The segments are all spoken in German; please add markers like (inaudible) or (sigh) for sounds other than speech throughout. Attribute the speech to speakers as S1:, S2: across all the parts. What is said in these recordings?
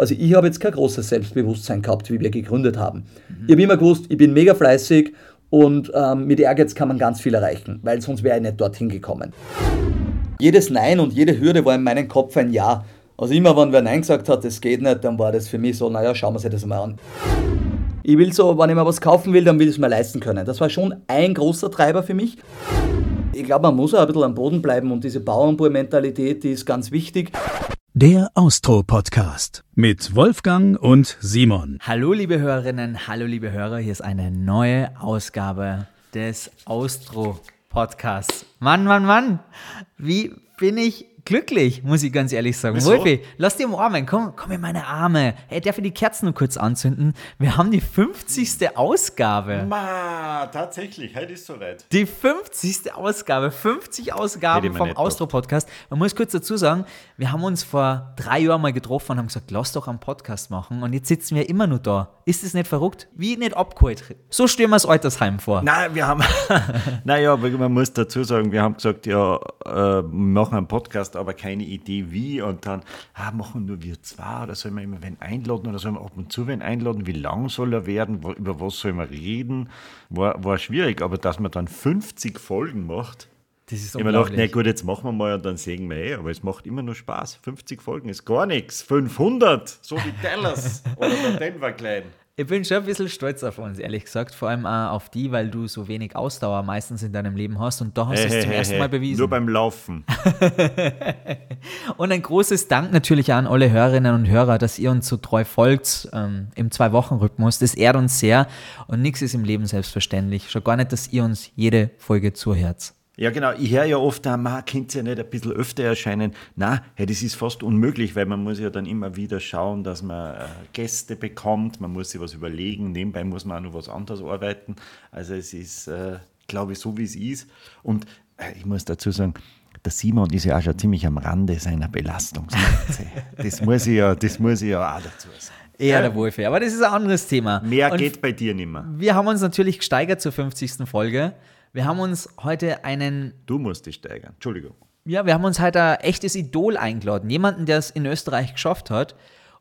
S1: Also ich habe jetzt kein großes Selbstbewusstsein gehabt, wie wir gegründet haben. Mhm. Ich habe immer gewusst, ich bin mega fleißig und ähm, mit Ehrgeiz kann man ganz viel erreichen, weil sonst wäre ich nicht dorthin gekommen. Jedes Nein und jede Hürde war in meinem Kopf ein Ja. Also immer, wenn wer Nein gesagt hat, das geht nicht, dann war das für mich so, naja, schauen wir sich das mal an. Ich will so, wenn ich mir was kaufen will, dann will ich es mir leisten können. Das war schon ein großer Treiber für mich. Ich glaube, man muss auch ein bisschen am Boden bleiben und diese Bauernbur-Mentalität, die ist ganz wichtig.
S2: Der Austro-Podcast mit Wolfgang und Simon.
S3: Hallo liebe Hörerinnen, hallo liebe Hörer, hier ist eine neue Ausgabe des Austro-Podcasts. Mann, Mann, Mann, wie bin ich glücklich, muss ich ganz ehrlich sagen. Wieso? Wolfi, lass dir umarmen. Komm, komm in meine Arme. Hey, darf ich die Kerzen nur kurz anzünden? Wir haben die 50. Ausgabe.
S4: Ma, tatsächlich, heute ist soweit.
S3: Die 50. Ausgabe. 50 Ausgaben vom Austro-Podcast. Man muss kurz dazu sagen, wir haben uns vor drei Jahren mal getroffen und haben gesagt, lass doch einen Podcast machen. Und jetzt sitzen wir immer nur da. Ist das nicht verrückt? Wie nicht abgeholt. So stellen wir das Altersheim vor.
S4: Nein, wir haben, (laughs) naja, man muss dazu sagen, wir haben gesagt, ja, äh, wir machen einen Podcast, aber keine Idee wie. Und dann ah, machen nur wir zwei oder sollen wir immer wen einladen oder sollen wir ab und zu wen einladen? Wie lang soll er werden? Über was soll man reden? War, war schwierig, aber dass man dann 50 Folgen macht, das ist ich habe gedacht, na gut, jetzt machen wir mal und dann sehen wir eh. Aber es macht immer nur Spaß. 50 Folgen ist gar nichts. 500, so wie Dallas (laughs) oder der Denver Klein.
S3: Ich bin schon ein bisschen stolz auf uns, ehrlich gesagt. Vor allem auch auf die, weil du so wenig Ausdauer meistens in deinem Leben hast und da hast du es zum ersten Mal bewiesen.
S4: Nur beim Laufen. (laughs)
S3: und ein großes Dank natürlich an alle Hörerinnen und Hörer, dass ihr uns so treu folgt ähm, im Zwei-Wochen-Rhythmus. Das ehrt uns sehr und nichts ist im Leben selbstverständlich. Schon gar nicht, dass ihr uns jede Folge zuhört.
S4: Ja, genau. Ich höre ja oft, ah, man könnte ja nicht ein bisschen öfter erscheinen. Na, hey, das ist fast unmöglich, weil man muss ja dann immer wieder schauen, dass man äh, Gäste bekommt. Man muss sich was überlegen. Nebenbei muss man auch noch was anderes arbeiten. Also es ist, äh, glaube ich, so wie es ist. Und äh, ich muss dazu sagen, der Simon ist ja auch schon ziemlich am Rande seiner Belastungsgrenze. (laughs) das muss ich ja, das muss ich ja auch dazu sagen.
S3: Eher der Wolfi. Aber das ist ein anderes Thema.
S4: Mehr Und geht bei dir nicht mehr.
S3: Wir haben uns natürlich gesteigert zur 50. Folge. Wir haben uns heute einen.
S4: Du musst dich steigern. Entschuldigung.
S3: Ja, wir haben uns heute ein echtes Idol eingeladen. Jemanden, der es in Österreich geschafft hat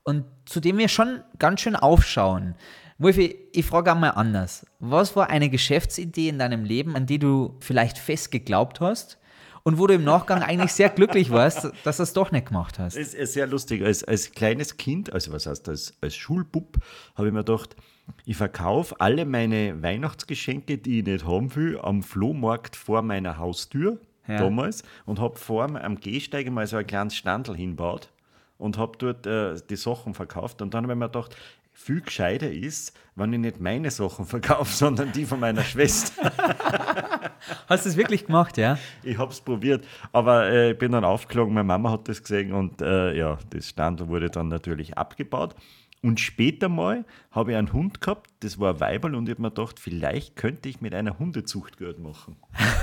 S3: und zu dem wir schon ganz schön aufschauen. Wolfi, ich frage einmal anders. Was war eine Geschäftsidee in deinem Leben, an die du vielleicht fest geglaubt hast und wo du im Nachgang eigentlich sehr glücklich warst, dass du es doch nicht gemacht hast?
S4: Es ist sehr lustig. Als, als kleines Kind, also was heißt das, als Schulbub, habe ich mir gedacht, ich verkaufe alle meine Weihnachtsgeschenke, die ich nicht haben will, am Flohmarkt vor meiner Haustür ja. damals und habe vor am Gehsteig mal so ein kleines Standel hinbaut und habe dort äh, die Sachen verkauft. Und dann habe ich mir gedacht, viel gescheiter ist, wenn ich nicht meine Sachen (laughs) verkaufe, sondern die von meiner Schwester. (laughs)
S3: Hast du es wirklich gemacht, ja?
S4: Ich habe es probiert, aber äh, ich bin dann aufgeflogen, meine Mama hat das gesehen und äh, ja, das Stand wurde dann natürlich abgebaut. Und später mal habe ich einen Hund gehabt, das war ein Weiberl, und ich habe mir gedacht, vielleicht könnte ich mit einer Hundezucht Geld machen.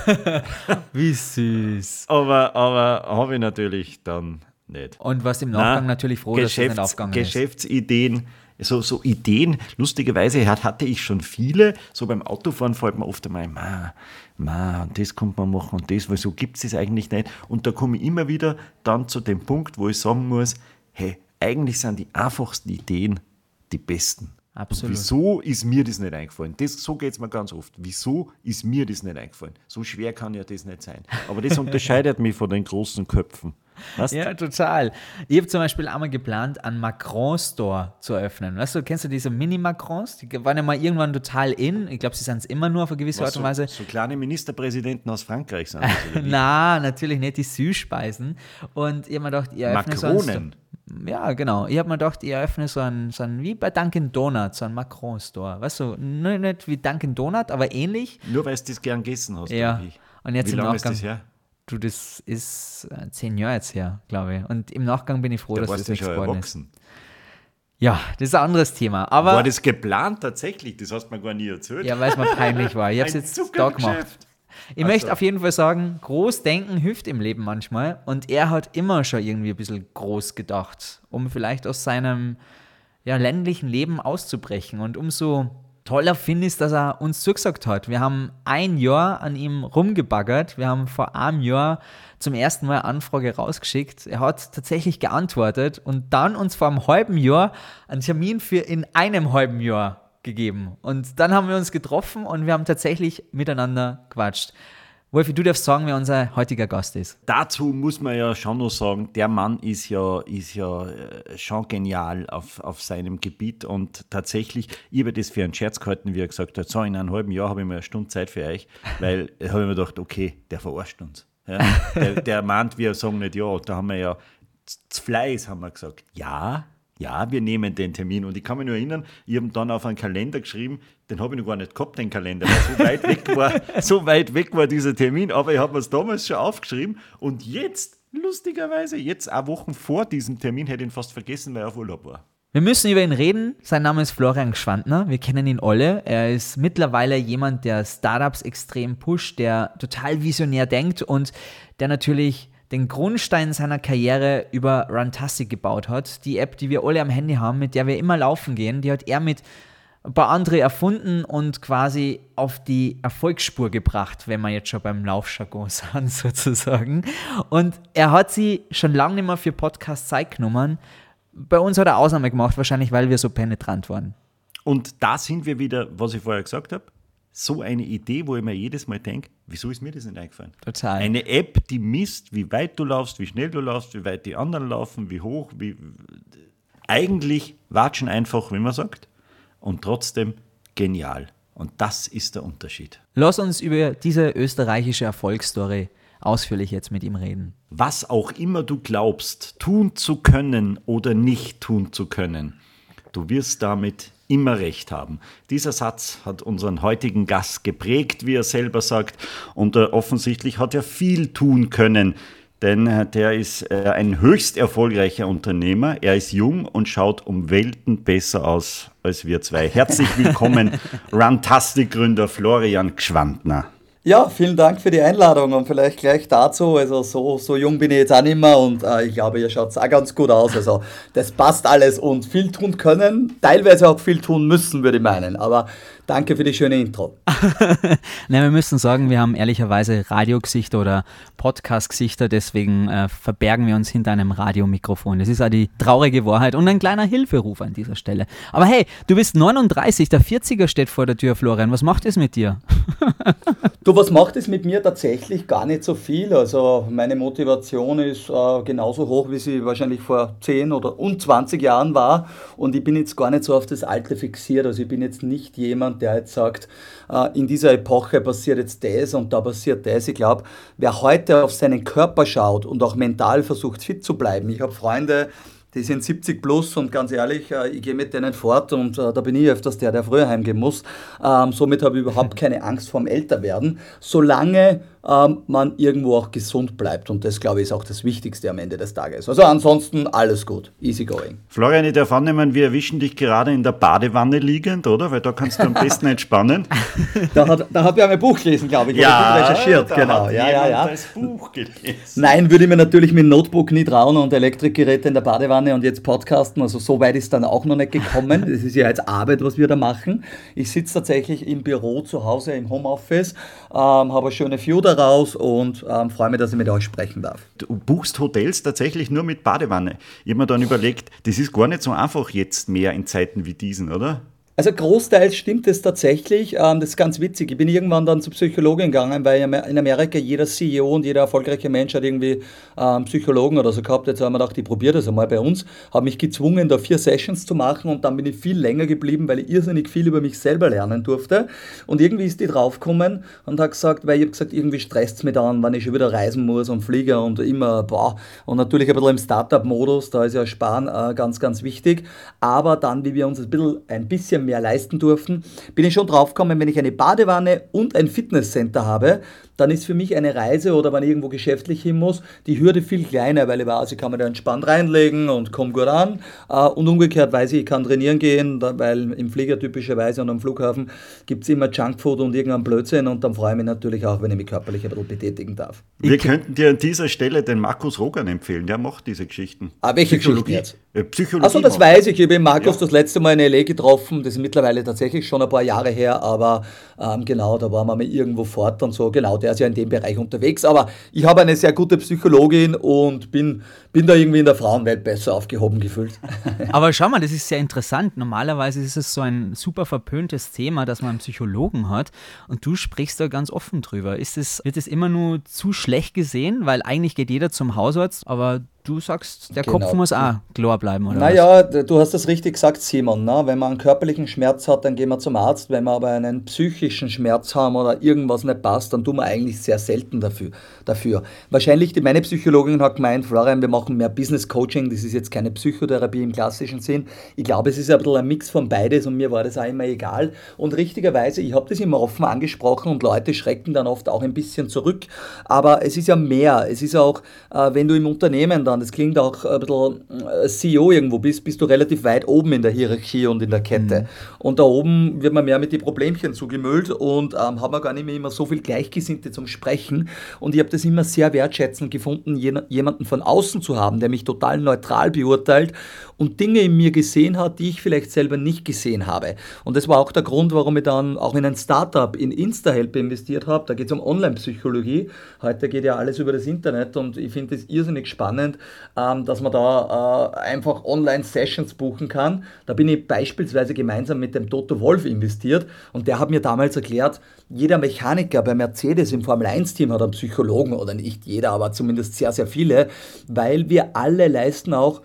S4: (laughs)
S3: Wie süß.
S4: Aber, aber habe ich natürlich dann nicht.
S3: Und was im Nachgang Nein, natürlich froh, dass es nicht aufgegangen
S4: Geschäftsideen, so, so Ideen, lustigerweise hatte ich schon viele. So beim Autofahren fällt mir oft einmal, ma, ma, und das kommt man machen und das, weil so gibt es es eigentlich nicht. Und da komme ich immer wieder dann zu dem Punkt, wo ich sagen muss, hey, eigentlich sind die einfachsten Ideen die besten. Absolut. wieso ist mir das nicht eingefallen? Das, so geht es mir ganz oft. Wieso ist mir das nicht eingefallen? So schwer kann ja das nicht sein. Aber das unterscheidet mich von den großen Köpfen.
S3: Weißt? Ja, total. Ich habe zum Beispiel einmal geplant, einen Macron-Store zu eröffnen. Weißt du, kennst du diese Mini-Macrons? Die waren ja mal irgendwann total in. Ich glaube, sie sind es immer nur auf eine gewisse Was, Art und Weise.
S4: So, so kleine Ministerpräsidenten aus Frankreich sind (laughs)
S3: Na, natürlich nicht die Süßspeisen. Und ich habe mir gedacht, ihr
S4: öffnet Makronen.
S3: So ja, genau. Ich habe mir gedacht, ich eröffne so einen, so einen, wie bei Dunkin' Donuts, so einen Macron-Store. Weißt du, nicht wie Dunkin' Donut, aber ähnlich.
S4: Nur weil du das gern gegessen hast.
S3: Ja. Und jetzt
S4: wie
S3: im
S4: lange
S3: Nachgang,
S4: ist das her?
S3: Du, das ist äh, zehn Jahre jetzt her, glaube ich. Und im Nachgang bin ich froh, da dass das nichts geworden ist. Ja, das ist ein anderes Thema. Aber
S4: war das geplant tatsächlich? Das hast du mir gar nie erzählt.
S3: Ja, weil es mir peinlich war. Ich habe es jetzt da gemacht. Ich also. möchte auf jeden Fall sagen, groß denken hilft im Leben manchmal. Und er hat immer schon irgendwie ein bisschen groß gedacht, um vielleicht aus seinem ja, ländlichen Leben auszubrechen und um so toller finde, ist, dass er uns zugesagt hat. Wir haben ein Jahr an ihm rumgebaggert. Wir haben vor einem Jahr zum ersten Mal Anfrage rausgeschickt. Er hat tatsächlich geantwortet und dann uns vor einem halben Jahr einen Termin für in einem halben Jahr gegeben. Und dann haben wir uns getroffen und wir haben tatsächlich miteinander quatscht. Wolfi, du darfst sagen, wer unser heutiger Gast ist.
S4: Dazu muss man ja schon noch sagen, der Mann ist ja, ist ja äh, schon genial auf, auf seinem Gebiet und tatsächlich, ich habe das für einen Scherz gehalten, wie er gesagt hat, so in einem halben Jahr habe ich mal eine Stunde Zeit für euch, weil (laughs) habe ich mir gedacht, okay, der verarscht uns. Ja, (laughs) der, der meint, wir sagen nicht ja. Da haben wir ja zu Fleiß haben wir gesagt, ja, ja, wir nehmen den Termin. Und ich kann mich nur erinnern, ich habe dann auf einen Kalender geschrieben, den habe ich noch gar nicht gehabt, den Kalender, weil so (laughs) weit weg war, so weit weg war dieser Termin. Aber ich habe mir es damals schon aufgeschrieben. Und jetzt, lustigerweise, jetzt auch Wochen vor diesem Termin, hätte ich ihn fast vergessen, weil er auf Urlaub war.
S3: Wir müssen über ihn reden. Sein Name ist Florian Gschwandner. Wir kennen ihn alle. Er ist mittlerweile jemand, der Startups extrem pusht, der total visionär denkt und der natürlich den Grundstein seiner Karriere über Runtastic gebaut hat. Die App, die wir alle am Handy haben, mit der wir immer laufen gehen, die hat er mit ein paar andere erfunden und quasi auf die Erfolgsspur gebracht, wenn wir jetzt schon beim Laufjargon (laughs) sind, sozusagen. Und er hat sie schon lange nicht mehr für Podcast Zeit genommen. Bei uns hat er Ausnahme gemacht, wahrscheinlich weil wir so penetrant waren.
S4: Und da sind wir wieder, was ich vorher gesagt habe, so eine Idee, wo ich mir jedes Mal denke, wieso ist mir das nicht eingefallen?
S3: Total.
S4: Eine App, die misst, wie weit du laufst, wie schnell du laufst, wie weit die anderen laufen, wie hoch, wie. Eigentlich watschen einfach, wie man sagt, und trotzdem genial. Und das ist der Unterschied.
S3: Lass uns über diese österreichische Erfolgsstory ausführlich jetzt mit ihm reden.
S4: Was auch immer du glaubst, tun zu können oder nicht tun zu können, du wirst damit immer recht haben. Dieser Satz hat unseren heutigen Gast geprägt, wie er selber sagt, und äh, offensichtlich hat er viel tun können, denn äh, der ist äh, ein höchst erfolgreicher Unternehmer. Er ist jung und schaut um Welten besser aus als wir zwei. Herzlich willkommen, (laughs) Runtastic-Gründer Florian Gschwandner.
S1: Ja, vielen Dank für die Einladung und vielleicht gleich dazu. Also so, so jung bin ich jetzt auch nicht mehr und äh, ich glaube, ihr schaut auch ganz gut aus. Also das passt alles und viel tun können, teilweise auch viel tun müssen, würde ich meinen. Aber Danke für die schöne Intro. (laughs)
S3: Nein, wir müssen sagen, wir haben ehrlicherweise Radiogesichter oder Podcast-Gesichter, deswegen äh, verbergen wir uns hinter einem Radiomikrofon. Das ist auch die traurige Wahrheit und ein kleiner Hilferuf an dieser Stelle. Aber hey, du bist 39, der 40er steht vor der Tür, Florian. Was macht es mit dir? (laughs)
S1: du, was macht es mit mir tatsächlich gar nicht so viel. Also meine Motivation ist äh, genauso hoch, wie sie wahrscheinlich vor 10 oder und 20 Jahren war. Und ich bin jetzt gar nicht so auf das Alte fixiert. Also ich bin jetzt nicht jemand, jemand, der jetzt sagt, äh, in dieser Epoche passiert jetzt das und da passiert das. Ich glaube, wer heute auf seinen Körper schaut und auch mental versucht, fit zu bleiben. Ich habe Freunde, die sind 70 plus und ganz ehrlich, äh, ich gehe mit denen fort und äh, da bin ich öfters der, der früher heimgehen muss. Ähm, somit habe ich überhaupt (laughs) keine Angst vorm Älterwerden, solange ähm, man irgendwo auch gesund bleibt. Und das, glaube ich, ist auch das Wichtigste am Ende des Tages. Also ansonsten alles gut, easy going.
S4: Florian, ich darf annehmen, wir erwischen dich gerade in der Badewanne liegend, oder? Weil da kannst du am besten (laughs) entspannen.
S1: da hat, da hat ja mein Buch gelesen, glaube ich.
S4: Ja,
S1: recherchiert,
S4: genau.
S1: ja, ja, ja.
S4: das Buch gelesen.
S1: Nein, würde ich mir natürlich mit Notebook nie trauen und Elektrikgeräte in der Badewanne und jetzt Podcasten. Also so weit ist dann auch noch nicht gekommen. Das ist ja jetzt Arbeit, was wir da machen. Ich sitze tatsächlich im Büro zu Hause im Homeoffice, ähm, habe eine schöne View da raus und ähm, freue mich, dass ich mit euch sprechen darf.
S4: Du buchst Hotels tatsächlich nur mit Badewanne. Ich habe mir dann überlegt, das ist gar nicht so einfach jetzt mehr in Zeiten wie diesen, oder?
S1: Also großteils stimmt es tatsächlich. Ähm, das ist ganz witzig. Ich bin irgendwann dann zur Psychologin gegangen, weil in Amerika jeder CEO und jeder erfolgreiche Mensch hat irgendwie ähm, Psychologen oder so gehabt. Jetzt haben wir gedacht, ich probiere das einmal bei uns. Habe mich gezwungen, da vier Sessions zu machen und dann bin ich viel länger geblieben, weil ich irrsinnig viel über mich selber lernen durfte. Und irgendwie ist die draufgekommen und hat gesagt, weil ich habe gesagt, irgendwie stresst es mich dann, wenn ich schon wieder reisen muss und fliege und immer, boah. Und natürlich ein bisschen im Startup-Modus, da ist ja Sparen äh, ganz, ganz wichtig. Aber dann, wie wir uns ein bisschen, ein bisschen mehr leisten durften, bin ich schon draufgekommen, wenn ich eine Badewanne und ein Fitnesscenter habe, dann ist für mich eine Reise oder wenn ich irgendwo geschäftlich hin muss, die Hürde viel kleiner, weil ich weiß, ich kann mir da entspannt reinlegen und komme gut an. Äh, und umgekehrt weiß ich, ich kann trainieren gehen, weil im Flieger typischerweise und am Flughafen gibt es immer Junkfood und irgendeinen Blödsinn und dann freue ich mich natürlich auch, wenn ich mich körperlich ein bisschen betätigen darf.
S4: Wir ich könnten dir an dieser Stelle den Markus Rogan empfehlen, der macht diese Geschichten.
S1: Ah, welche Psychologie jetzt?
S4: Äh, Psychologie.
S1: Achso, das weiß ich. Ich habe Markus ja. das letzte Mal in L.A. getroffen. Das ist mittlerweile tatsächlich schon ein paar Jahre her, aber ähm, genau, da waren wir mal irgendwo fort und so. Genau, der ist ja in dem Bereich unterwegs. Aber ich habe eine sehr gute Psychologin und bin, bin da irgendwie in der Frauenwelt besser aufgehoben gefühlt. (laughs)
S3: Aber schau mal, das ist sehr interessant. Normalerweise ist es so ein super verpöntes Thema, dass man einen Psychologen hat und du sprichst da ganz offen drüber. Ist es, wird es immer nur zu schlecht gesehen? Weil eigentlich geht jeder zum Hausarzt, aber Du sagst, der genau. Kopf muss auch klar bleiben, oder?
S1: Naja, was? du hast das richtig gesagt, Simon. Ne? Wenn man einen körperlichen Schmerz hat, dann gehen wir zum Arzt. Wenn wir aber einen psychischen Schmerz haben oder irgendwas nicht passt, dann tun wir eigentlich sehr selten dafür. Dafür. Wahrscheinlich, die, meine Psychologin hat gemeint, Florian, wir machen mehr Business Coaching. Das ist jetzt keine Psychotherapie im klassischen Sinn. Ich glaube, es ist ein bisschen ein Mix von beides und mir war das auch immer egal. Und richtigerweise, ich habe das immer offen angesprochen und Leute schrecken dann oft auch ein bisschen zurück. Aber es ist ja mehr. Es ist auch, äh, wenn du im Unternehmen dann das klingt auch ein bisschen äh, CEO irgendwo bist, bist du relativ weit oben in der Hierarchie und in der Kette. Mhm. Und da oben wird man mehr mit den Problemchen zugemüllt und ähm, hat man gar nicht mehr immer so viel Gleichgesinnte zum Sprechen. Und ich habe das immer sehr wertschätzend gefunden, jemanden von außen zu haben, der mich total neutral beurteilt und Dinge in mir gesehen hat, die ich vielleicht selber nicht gesehen habe. Und das war auch der Grund, warum ich dann auch in ein Startup in InstaHelp investiert habe. Da geht es um Online-Psychologie. Heute geht ja alles über das Internet und ich finde es irrsinnig spannend, ähm, dass man da äh, einfach Online-Sessions buchen kann. Da bin ich beispielsweise gemeinsam mit dem Toto Wolf investiert und der hat mir damals erklärt, jeder Mechaniker bei Mercedes im Formel-1-Team hat einen Psychologen oder nicht jeder, aber zumindest sehr, sehr viele, weil wir alle leisten auch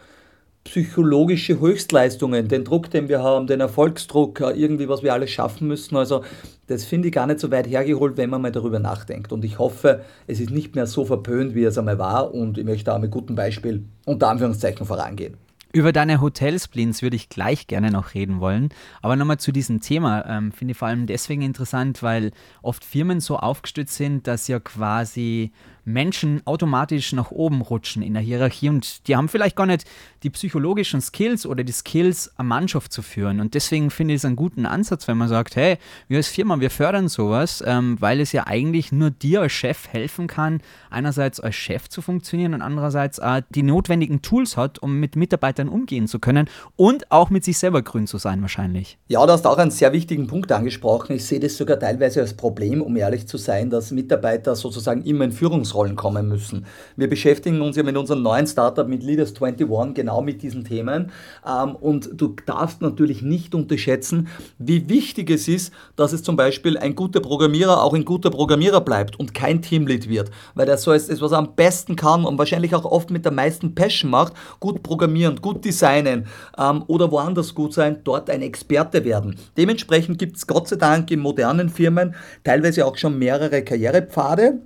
S1: psychologische Höchstleistungen, den Druck, den wir haben, den Erfolgsdruck, äh, irgendwie, was wir alles schaffen müssen. Also das finde ich gar nicht so weit hergeholt, wenn man mal darüber nachdenkt. Und ich hoffe, es ist nicht mehr so verpönt, wie es einmal war. Und ich möchte da mit gutem Beispiel unter Anführungszeichen vorangehen.
S3: Über deine Hotelsplints würde ich gleich gerne noch reden wollen. Aber nochmal zu diesem Thema. Ähm, finde ich vor allem deswegen interessant, weil oft Firmen so aufgestützt sind, dass ja quasi Menschen automatisch nach oben rutschen in der Hierarchie und die haben vielleicht gar nicht die psychologischen Skills oder die Skills, eine Mannschaft zu führen. Und deswegen finde ich es einen guten Ansatz, wenn man sagt, hey, wir als Firma, wir fördern sowas, ähm, weil es ja eigentlich nur dir als Chef helfen kann, einerseits als Chef zu funktionieren und andererseits äh, die notwendigen Tools hat, um mit Mitarbeitern umgehen zu können und auch mit sich selber grün zu sein wahrscheinlich.
S1: Ja, du hast auch einen sehr wichtigen Punkt angesprochen. Ich sehe das sogar teilweise als Problem, um ehrlich zu sein, dass Mitarbeiter sozusagen immer in Führungs Führungsrollen kommen müssen. Wir beschäftigen uns ja mit unserem neuen Startup, mit Leaders 21, genau mit diesen Themen. Ähm, und du darfst natürlich nicht unterschätzen, wie wichtig es ist, dass es zum Beispiel ein guter Programmierer auch ein guter Programmierer bleibt und kein Teamlead wird. Weil das so ist, was er am besten kann und wahrscheinlich auch oft mit der meisten Passion macht, gut programmieren, gut designen ähm, oder woanders gut sein, dort ein Experte werden. Dementsprechend gibt es Gott sei Dank in modernen Firmen teilweise auch schon mehrere Karrierepfade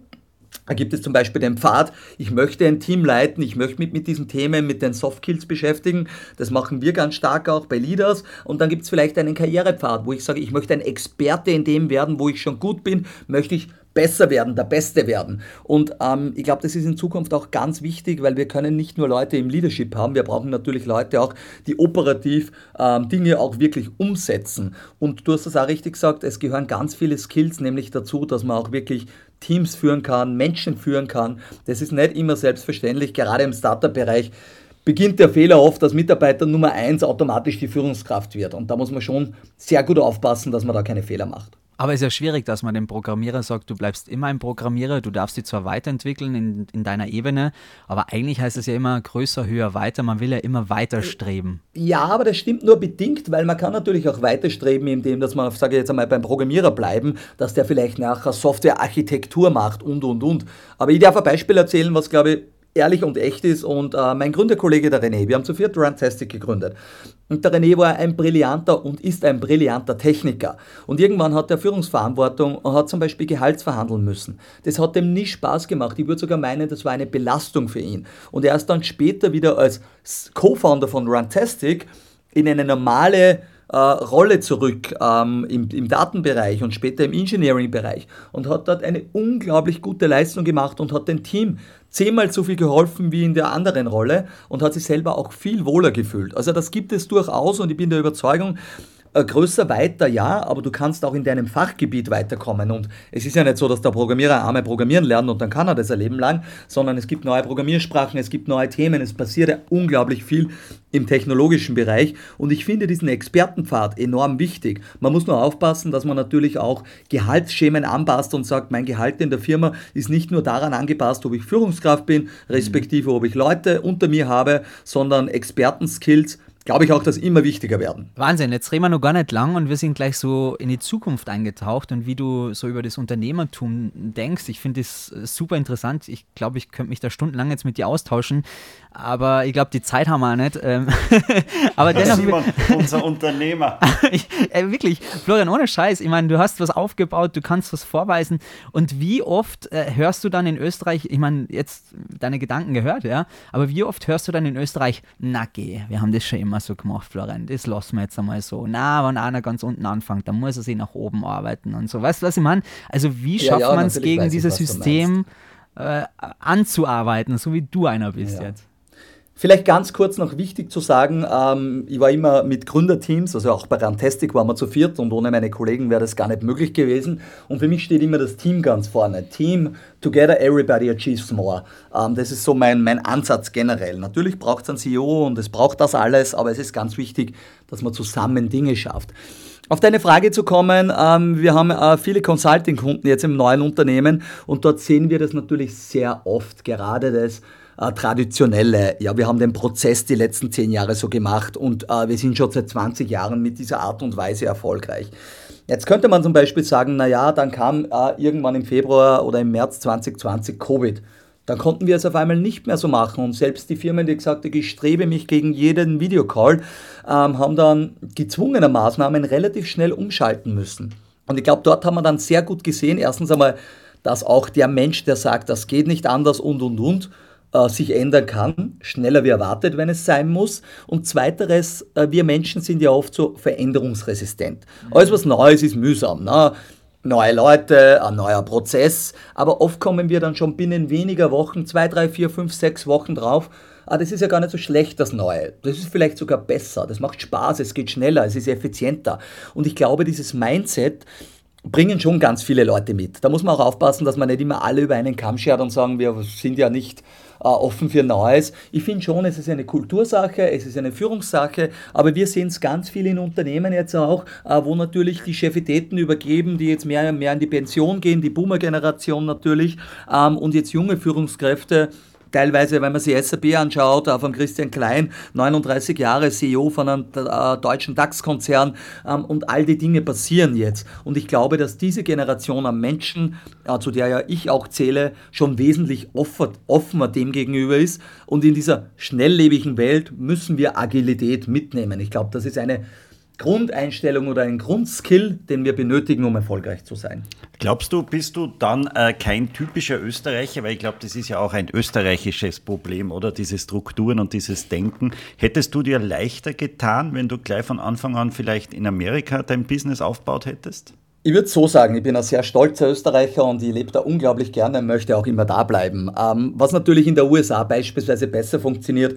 S1: da gibt es zum Beispiel den Pfad, ich möchte ein Team leiten, ich möchte mich mit diesen Themen, mit den Soft Skills beschäftigen. Das machen wir ganz stark auch bei Leaders. Und dann gibt es vielleicht einen Karrierepfad, wo ich sage, ich möchte ein Experte in dem werden, wo ich schon gut bin, möchte ich besser werden, der Beste werden. Und ähm, ich glaube, das ist in Zukunft auch ganz wichtig, weil wir können nicht nur Leute im Leadership haben, wir brauchen natürlich Leute auch, die operativ ähm, Dinge auch wirklich umsetzen. Und du hast das auch richtig gesagt, es gehören ganz viele Skills nämlich dazu, dass man auch wirklich Teams führen kann, Menschen führen kann. Das ist nicht immer selbstverständlich, gerade im Startup-Bereich beginnt der Fehler oft, dass Mitarbeiter Nummer 1 automatisch die Führungskraft wird. Und da muss man schon sehr gut aufpassen, dass man da keine Fehler macht.
S3: Aber es ist ja schwierig, dass man dem Programmierer sagt, du bleibst immer ein Programmierer, du darfst dich zwar weiterentwickeln in, in deiner Ebene, aber eigentlich heißt es ja immer größer, höher, weiter. Man will ja immer weiter streben.
S1: Ja, aber das stimmt nur bedingt, weil man kann natürlich auch weiter streben, indem dass man, sage ich jetzt einmal, beim Programmierer bleiben, dass der vielleicht nachher Softwarearchitektur macht und, und, und. Aber ich darf ein Beispiel erzählen, was, glaube ich, ehrlich und echt ist. Und äh, mein Gründerkollege, der René, wir haben zu viert Runtastic gegründet. Und der René war ein brillanter und ist ein brillanter Techniker. Und irgendwann hat er Führungsverantwortung und hat zum Beispiel Gehaltsverhandeln müssen. Das hat ihm nie Spaß gemacht. Ich würde sogar meinen, das war eine Belastung für ihn. Und er ist dann später wieder als Co-Founder von Runtastic in eine normale äh, Rolle zurück ähm, im, im Datenbereich und später im Engineering-Bereich und hat dort eine unglaublich gute Leistung gemacht und hat dem Team zehnmal so viel geholfen wie in der anderen Rolle und hat sich selber auch viel wohler gefühlt. Also das gibt es durchaus und ich bin der Überzeugung, größer, weiter, ja, aber du kannst auch in deinem Fachgebiet weiterkommen. Und es ist ja nicht so, dass der Programmierer einmal programmieren lernt und dann kann er das ein Leben lang, sondern es gibt neue Programmiersprachen, es gibt neue Themen, es passiert ja unglaublich viel im technologischen Bereich. Und ich finde diesen Expertenpfad enorm wichtig. Man muss nur aufpassen, dass man natürlich auch Gehaltsschemen anpasst und sagt, mein Gehalt in der Firma ist nicht nur daran angepasst, ob ich Führungskraft bin, respektive ob ich Leute unter mir habe, sondern Expertenskills glaube ich auch, dass immer wichtiger werden.
S3: Wahnsinn, jetzt reden wir noch gar nicht lang und wir sind gleich so in die Zukunft eingetaucht und wie du so über das Unternehmertum denkst. Ich finde das super interessant. Ich glaube, ich könnte mich da stundenlang jetzt mit dir austauschen, aber ich glaube, die Zeit haben wir auch nicht. Ähm, (laughs) aber dennoch.
S4: Simon, (laughs) unser Unternehmer.
S3: ich, äh, wirklich, Florian, ohne Scheiß. Ich meine, du hast was aufgebaut, du kannst was vorweisen. Und wie oft äh, hörst du dann in Österreich, ich meine, jetzt deine Gedanken gehört, ja, aber wie oft hörst du dann in Österreich, na geh, wir haben das schon immer so gemacht, Florian, das lassen wir jetzt einmal so. Na, wenn einer ganz unten anfängt, dann muss er sich nach oben arbeiten und so. Weißt du, was ich meine? Also, wie schafft ja, ja, man es gegen dieses System äh, anzuarbeiten, so wie du einer bist ja. jetzt?
S1: Vielleicht ganz kurz noch wichtig zu sagen, ähm, ich war immer mit Gründerteams, also auch bei Rantastic waren wir zu viert und ohne meine Kollegen wäre das gar nicht möglich gewesen. Und für mich steht immer das Team ganz vorne. Team, together everybody achieves more. Ähm, das ist so mein, mein Ansatz generell. Natürlich braucht es einen CEO und es braucht das alles, aber es ist ganz wichtig, dass man zusammen Dinge schafft. Auf deine Frage zu kommen, ähm, wir haben äh, viele Consulting-Kunden jetzt im neuen Unternehmen und dort sehen wir das natürlich sehr oft, gerade das äh, traditionelle, ja, wir haben den Prozess die letzten zehn Jahre so gemacht und äh, wir sind schon seit 20 Jahren mit dieser Art und Weise erfolgreich. Jetzt könnte man zum Beispiel sagen, naja, dann kam äh, irgendwann im Februar oder im März 2020 Covid. Dann konnten wir es auf einmal nicht mehr so machen und selbst die Firmen, die gesagt haben, ich strebe mich gegen jeden Videocall, ähm, haben dann gezwungene Maßnahmen relativ schnell umschalten müssen. Und ich glaube, dort haben wir dann sehr gut gesehen, erstens einmal, dass auch der Mensch, der sagt, das geht nicht anders und und und, äh, sich ändern kann, schneller wie erwartet, wenn es sein muss. Und zweiteres, äh, wir Menschen sind ja oft so veränderungsresistent. Alles, was Neues ist, mühsam. Ne? Neue Leute, ein neuer Prozess, aber oft kommen wir dann schon binnen weniger Wochen, zwei, drei, vier, fünf, sechs Wochen drauf, ah, das ist ja gar nicht so schlecht, das Neue. Das ist vielleicht sogar besser, das macht Spaß, es geht schneller, es ist effizienter. Und ich glaube, dieses Mindset, bringen schon ganz viele Leute mit. Da muss man auch aufpassen, dass man nicht immer alle über einen Kamm schert und sagen, wir sind ja nicht offen für Neues. Ich finde schon, es ist eine Kultursache, es ist eine Führungssache, aber wir sehen es ganz viel in Unternehmen jetzt auch, äh, wo natürlich die Chefitäten übergeben, die jetzt mehr und mehr in die Pension gehen, die Boomer-Generation natürlich, ähm, und jetzt junge Führungskräfte teilweise, wenn man sich SAP anschaut, von Christian Klein, 39 Jahre CEO von einem äh, deutschen DAX-Konzern ähm, und all die Dinge passieren jetzt. Und ich glaube, dass diese Generation an Menschen, äh, zu der ja ich auch zähle, schon wesentlich offener dem gegenüber ist. Und in dieser schnelllebigen Welt müssen wir Agilität mitnehmen. Ich glaube, das ist eine Grundeinstellung oder ein Grundskill, den wir benötigen, um erfolgreich zu sein.
S4: Glaubst du, bist du dann äh, kein typischer Österreicher? Weil ich glaube, das ist ja auch ein österreichisches Problem, oder? Diese Strukturen und dieses Denken. Hättest du dir leichter getan, wenn du gleich von Anfang an vielleicht in Amerika dein Business aufgebaut hättest?
S1: Ich würde so sagen, ich bin ein sehr stolzer Österreicher und ich lebe da unglaublich gerne und möchte auch immer da bleiben. Ähm, was natürlich in der USA beispielsweise besser funktioniert,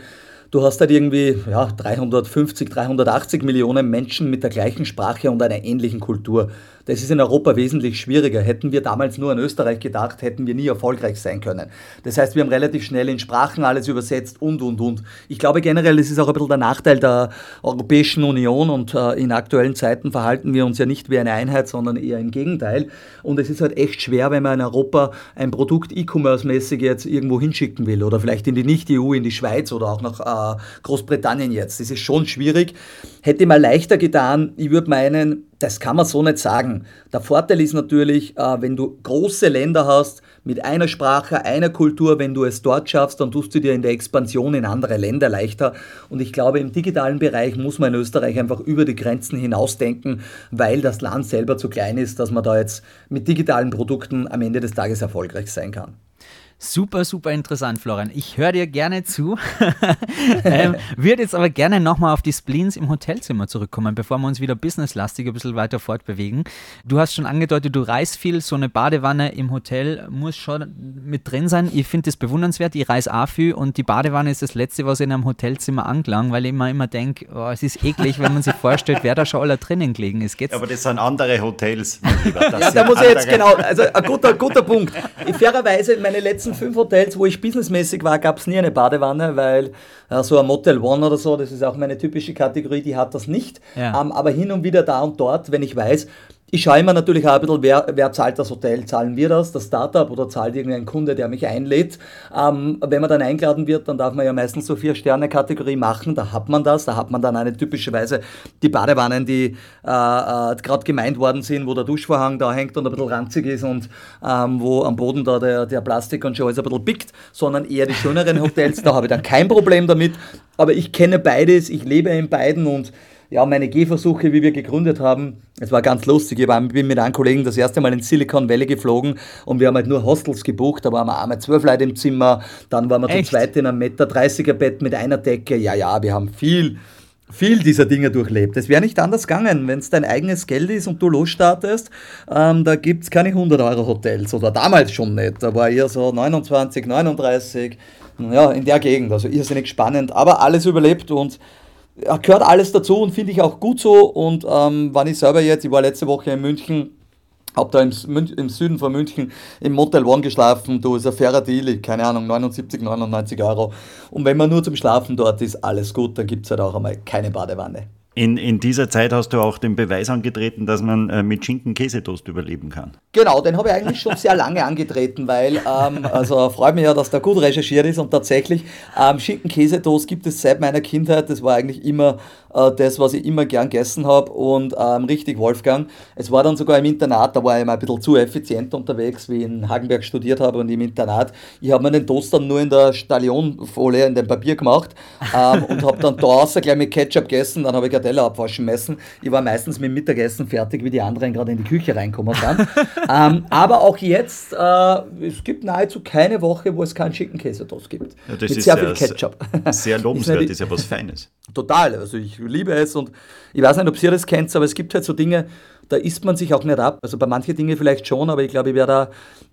S1: Du hast halt irgendwie ja, 350, 380 Millionen Menschen mit der gleichen Sprache und einer ähnlichen Kultur. Das ist in Europa wesentlich schwieriger. Hätten wir damals nur an Österreich gedacht, hätten wir nie erfolgreich sein können. Das heißt, wir haben relativ schnell in Sprachen alles übersetzt und, und, und. Ich glaube generell, das ist auch ein bisschen der Nachteil der Europäischen Union und äh, in aktuellen Zeiten verhalten wir uns ja nicht wie eine Einheit, sondern eher im Gegenteil. Und es ist halt echt schwer, wenn man in Europa ein Produkt E-Commerce-mäßig jetzt irgendwo hinschicken will oder vielleicht in die Nicht-EU, in die Schweiz oder auch nach äh, Großbritannien jetzt. Das ist schon schwierig. Hätte mal leichter getan. Ich würde meinen, das kann man so nicht sagen. Der Vorteil ist natürlich, äh, wenn du große Länder hast mit einer Sprache, einer Kultur, wenn du es dort schaffst, dann tust du dir in der Expansion in andere Länder leichter. Und ich glaube, im digitalen Bereich muss man in Österreich einfach über die Grenzen hinausdenken, weil das Land selber zu klein ist, dass man da jetzt mit digitalen Produkten am Ende des Tages erfolgreich sein kann.
S3: Super, super interessant, Florian. Ich höre dir gerne zu. (laughs) ähm, Würde jetzt aber gerne nochmal auf die Spleens im Hotelzimmer zurückkommen, bevor wir uns wieder businesslastig ein bisschen weiter fortbewegen. Du hast schon angedeutet, du reist viel. So eine Badewanne im Hotel muss schon mit drin sein. Ich finde das bewundernswert. Ich reise auch viel und die Badewanne ist das Letzte, was in einem Hotelzimmer anklang, weil ich immer, immer denke, oh, es ist eklig, wenn man sich vorstellt, wer da schon alle drinnen gelegen ist.
S4: Geht's? Aber das sind andere Hotels. (laughs)
S1: ja, da muss ich jetzt genau, also ein guter, guter Punkt. Fairerweise, meine letzten fünf Hotels, wo ich businessmäßig war, gab es nie eine Badewanne, weil äh, so ein Motel One oder so, das ist auch meine typische Kategorie, die hat das nicht. Ja. Ähm, aber hin und wieder da und dort, wenn ich weiß, ich schaue immer natürlich auch ein bisschen, wer, wer zahlt das Hotel? Zahlen wir das, das Startup oder zahlt irgendein Kunde, der mich einlädt? Ähm, wenn man dann eingeladen wird, dann darf man ja meistens so Vier-Sterne-Kategorie machen, da hat man das, da hat man dann eine typischerweise die Badewannen, die äh, äh, gerade gemeint worden sind, wo der Duschvorhang da hängt und ein bisschen ranzig ist und ähm, wo am Boden da der, der Plastik und schon alles ein bisschen pickt, sondern eher die schöneren Hotels, da habe ich dann kein Problem damit. Aber ich kenne beides, ich lebe in beiden und ja, meine Gehversuche, wie wir gegründet haben, es war ganz lustig. Ich bin mit einem Kollegen das erste Mal in Silicon Valley geflogen und wir haben halt nur Hostels gebucht. Da waren wir einmal zwölf Leute im Zimmer, dann waren wir Echt? zu zweit in einem Meter 30er Bett mit einer Decke. Ja, ja, wir haben viel, viel dieser Dinge durchlebt. Es wäre nicht anders gegangen, wenn es dein eigenes Geld ist und du losstartest. Ähm, da gibt es keine 100 Euro Hotels oder damals schon nicht. Da war eher so 29, 39, ja, in der Gegend. Also irrsinnig spannend, aber alles überlebt und gehört alles dazu und finde ich auch gut so. Und ähm, wann ich selber jetzt, ich war letzte Woche in München, habe da im, im, Süden von München im Motel One geschlafen, da ist ein fairer Deal, keine Ahnung, 79, 99 Euro. Und wenn man nur zum Schlafen dort ist, alles gut, dann gibt es halt auch einmal keine Badewanne.
S4: In, in dieser Zeit hast du auch den Beweis angetreten, dass man äh, mit Schinken-Käsetoast überleben kann.
S1: Genau, den habe ich eigentlich schon sehr lange angetreten, weil, ähm, also freut mich ja, dass der gut recherchiert ist und tatsächlich, ähm, Schinken-Käsetoast gibt es seit meiner Kindheit, das war eigentlich immer äh, das, was ich immer gern gegessen habe und ähm, richtig Wolfgang. Es war dann sogar im Internat, da war ich mal ein bisschen zu effizient unterwegs, wie ich in Hagenberg studiert habe und im Internat. Ich habe mir den Toast dann nur in der Stallionfolie, in dem Papier gemacht ähm, und habe dann da außer gleich mit Ketchup gegessen, dann habe ich Teller abwaschen müssen. Ich war meistens mit dem Mittagessen fertig, wie die anderen gerade in die Küche reinkommen sind. (laughs) ähm, aber auch jetzt, äh, es gibt nahezu keine Woche, wo es keinen Chicken Käse Toast gibt.
S4: Ja, mit ist sehr viel Ketchup. Sehr (laughs) lobenswert, ist ja was Feines.
S1: Total, also ich liebe es und ich weiß nicht, ob ihr das kennt, aber es gibt halt so Dinge, da isst man sich auch nicht ab. Also bei manchen Dingen vielleicht schon, aber ich glaube, ich werde da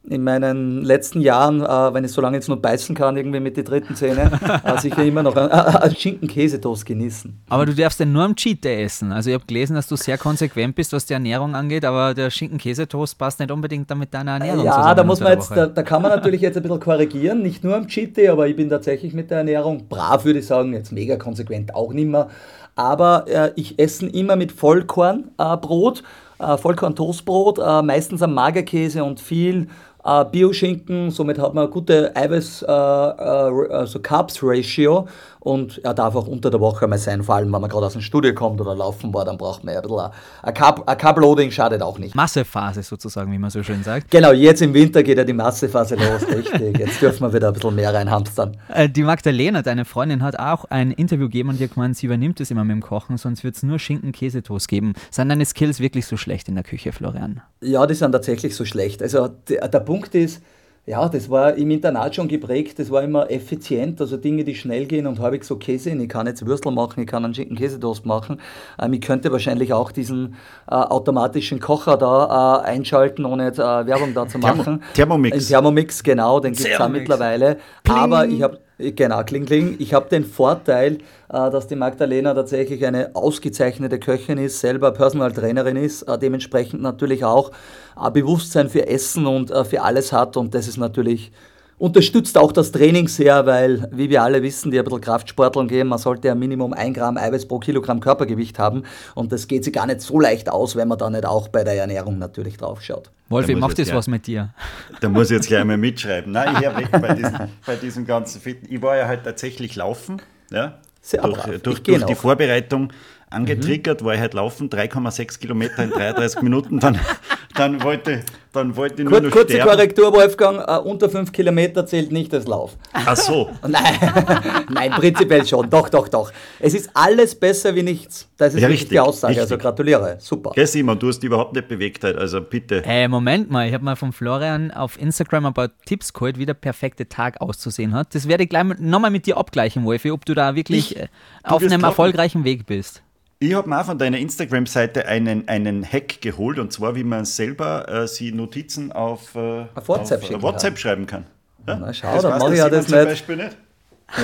S1: in meinen letzten Jahren, äh, wenn ich so lange jetzt nur beißen kann, irgendwie mit den dritten Zähnen, äh, sicher immer noch einen Schinken-Käsetoast genießen.
S3: Aber du darfst den nur am Cheat Day essen. Also ich habe gelesen, dass du sehr konsequent bist, was die Ernährung angeht, aber der Schinken-Käsetoast passt nicht unbedingt mit deiner Ernährung
S1: Ja, da muss man jetzt, da, da, kann man natürlich jetzt ein bisschen korrigieren, nicht nur am Cheat Day, aber ich bin tatsächlich mit der Ernährung brav, würde ich sagen, jetzt mega konsequent auch nicht mehr. Aber äh, ich esse immer mit Vollkornbrot. Äh, äh, Vollkorn-Toastbrot, äh, meistens am Magerkäse und viel äh, Bioschinken, somit hat man eine gute Eiweiß, äh, äh, also Carbs-Ratio und er darf auch unter der Woche mal sein, vor allem wenn man gerade aus dem Studio kommt oder laufen war, dann braucht man ja ein bisschen ein Carb, ein Carb-Loading schadet auch nicht.
S3: Massephase sozusagen, wie man so schön sagt.
S1: Genau, jetzt im Winter geht ja die Massephase los, (laughs) richtig. Jetzt dürfen wir wieder ein bisschen mehr reinhamstern.
S3: Äh, die Magdalena, deine Freundin, hat auch ein Interview gegeben und die hat gemeint, sie übernimmt es immer mit dem Kochen, sonst wird es nur Schinken-Käsetoast geben. Sind deine Skills wirklich so schlecht in der Küche, Florian?
S1: Ja, die sind tatsächlich so schlecht. Also der, der Punkt ist, ja, das war im Internat schon geprägt, das war immer effizient, also Dinge, die schnell gehen und habe ich so Käse, ich kann jetzt Würstel machen, ich kann einen schicken Käsetoast machen. Ähm, ich könnte wahrscheinlich auch diesen äh, automatischen Kocher da äh, einschalten, ohne jetzt äh, Werbung da zu machen.
S4: Thermomix.
S1: Ein Thermomix, genau, den gibt es auch mittlerweile. Pling. Aber ich habe Genau, kling, kling. Ich habe den Vorteil, äh, dass die Magdalena tatsächlich eine ausgezeichnete Köchin ist, selber Personal Trainerin ist, äh, dementsprechend natürlich auch äh, Bewusstsein für Essen und für alles hat und das ist natürlich Unterstützt auch das Training sehr, weil, wie wir alle wissen, die ein bisschen Kraftsporteln gehen, man sollte ja Minimum ein Gramm Eiweiß pro Kilogramm Körpergewicht haben. Und das geht sich gar nicht so leicht aus, wenn man da nicht auch bei der Ernährung natürlich drauf schaut.
S3: Wolf, wie macht das was mit dir?
S4: Da muss ich jetzt gleich mal mitschreiben. Nein, ich habe bei (laughs) diesem, bei diesem ganzen Fitten, ich war ja halt tatsächlich laufen, ja, sehr durch, durch, durch die Vorbereitung angetriggert, mhm. war ich halt laufen, 3,6 Kilometer in 33 Minuten, dann, (laughs) dann wollte, dann wollte ich nur
S1: Kur
S4: noch
S1: kurze
S4: sterben.
S1: Korrektur, Wolfgang, äh, unter 5 Kilometer zählt nicht als Lauf.
S4: Ach so. (laughs)
S1: Nein, (laughs) nein, prinzipiell schon. Doch, doch, doch. Es ist alles besser wie nichts. Das ist
S4: Ja, richtig,
S1: die Aussage. Also
S4: richtig.
S1: gratuliere. Super.
S4: Gell, Simon, du hast dich überhaupt nicht bewegt heute, also bitte.
S3: Äh, Moment mal, ich habe mal von Florian auf Instagram ein paar Tipps geholt, wie der perfekte Tag auszusehen hat. Das werde ich gleich nochmal mit dir abgleichen, Wolfi, ob du da wirklich
S4: Ich-
S3: äh,
S4: du
S3: auf einem erfolgreichen Weg bist.
S4: Ich habe mir auch von deiner Instagram-Seite einen, einen Hack geholt, und zwar, wie man selber äh, sie Notizen auf, äh,
S1: Auf WhatsApp
S4: auf,
S1: schicken
S4: WhatsApp schreiben kann. Ja?
S1: Na, schau,
S4: Das
S1: dann mache ich ja das nicht.
S4: Beispiel nicht.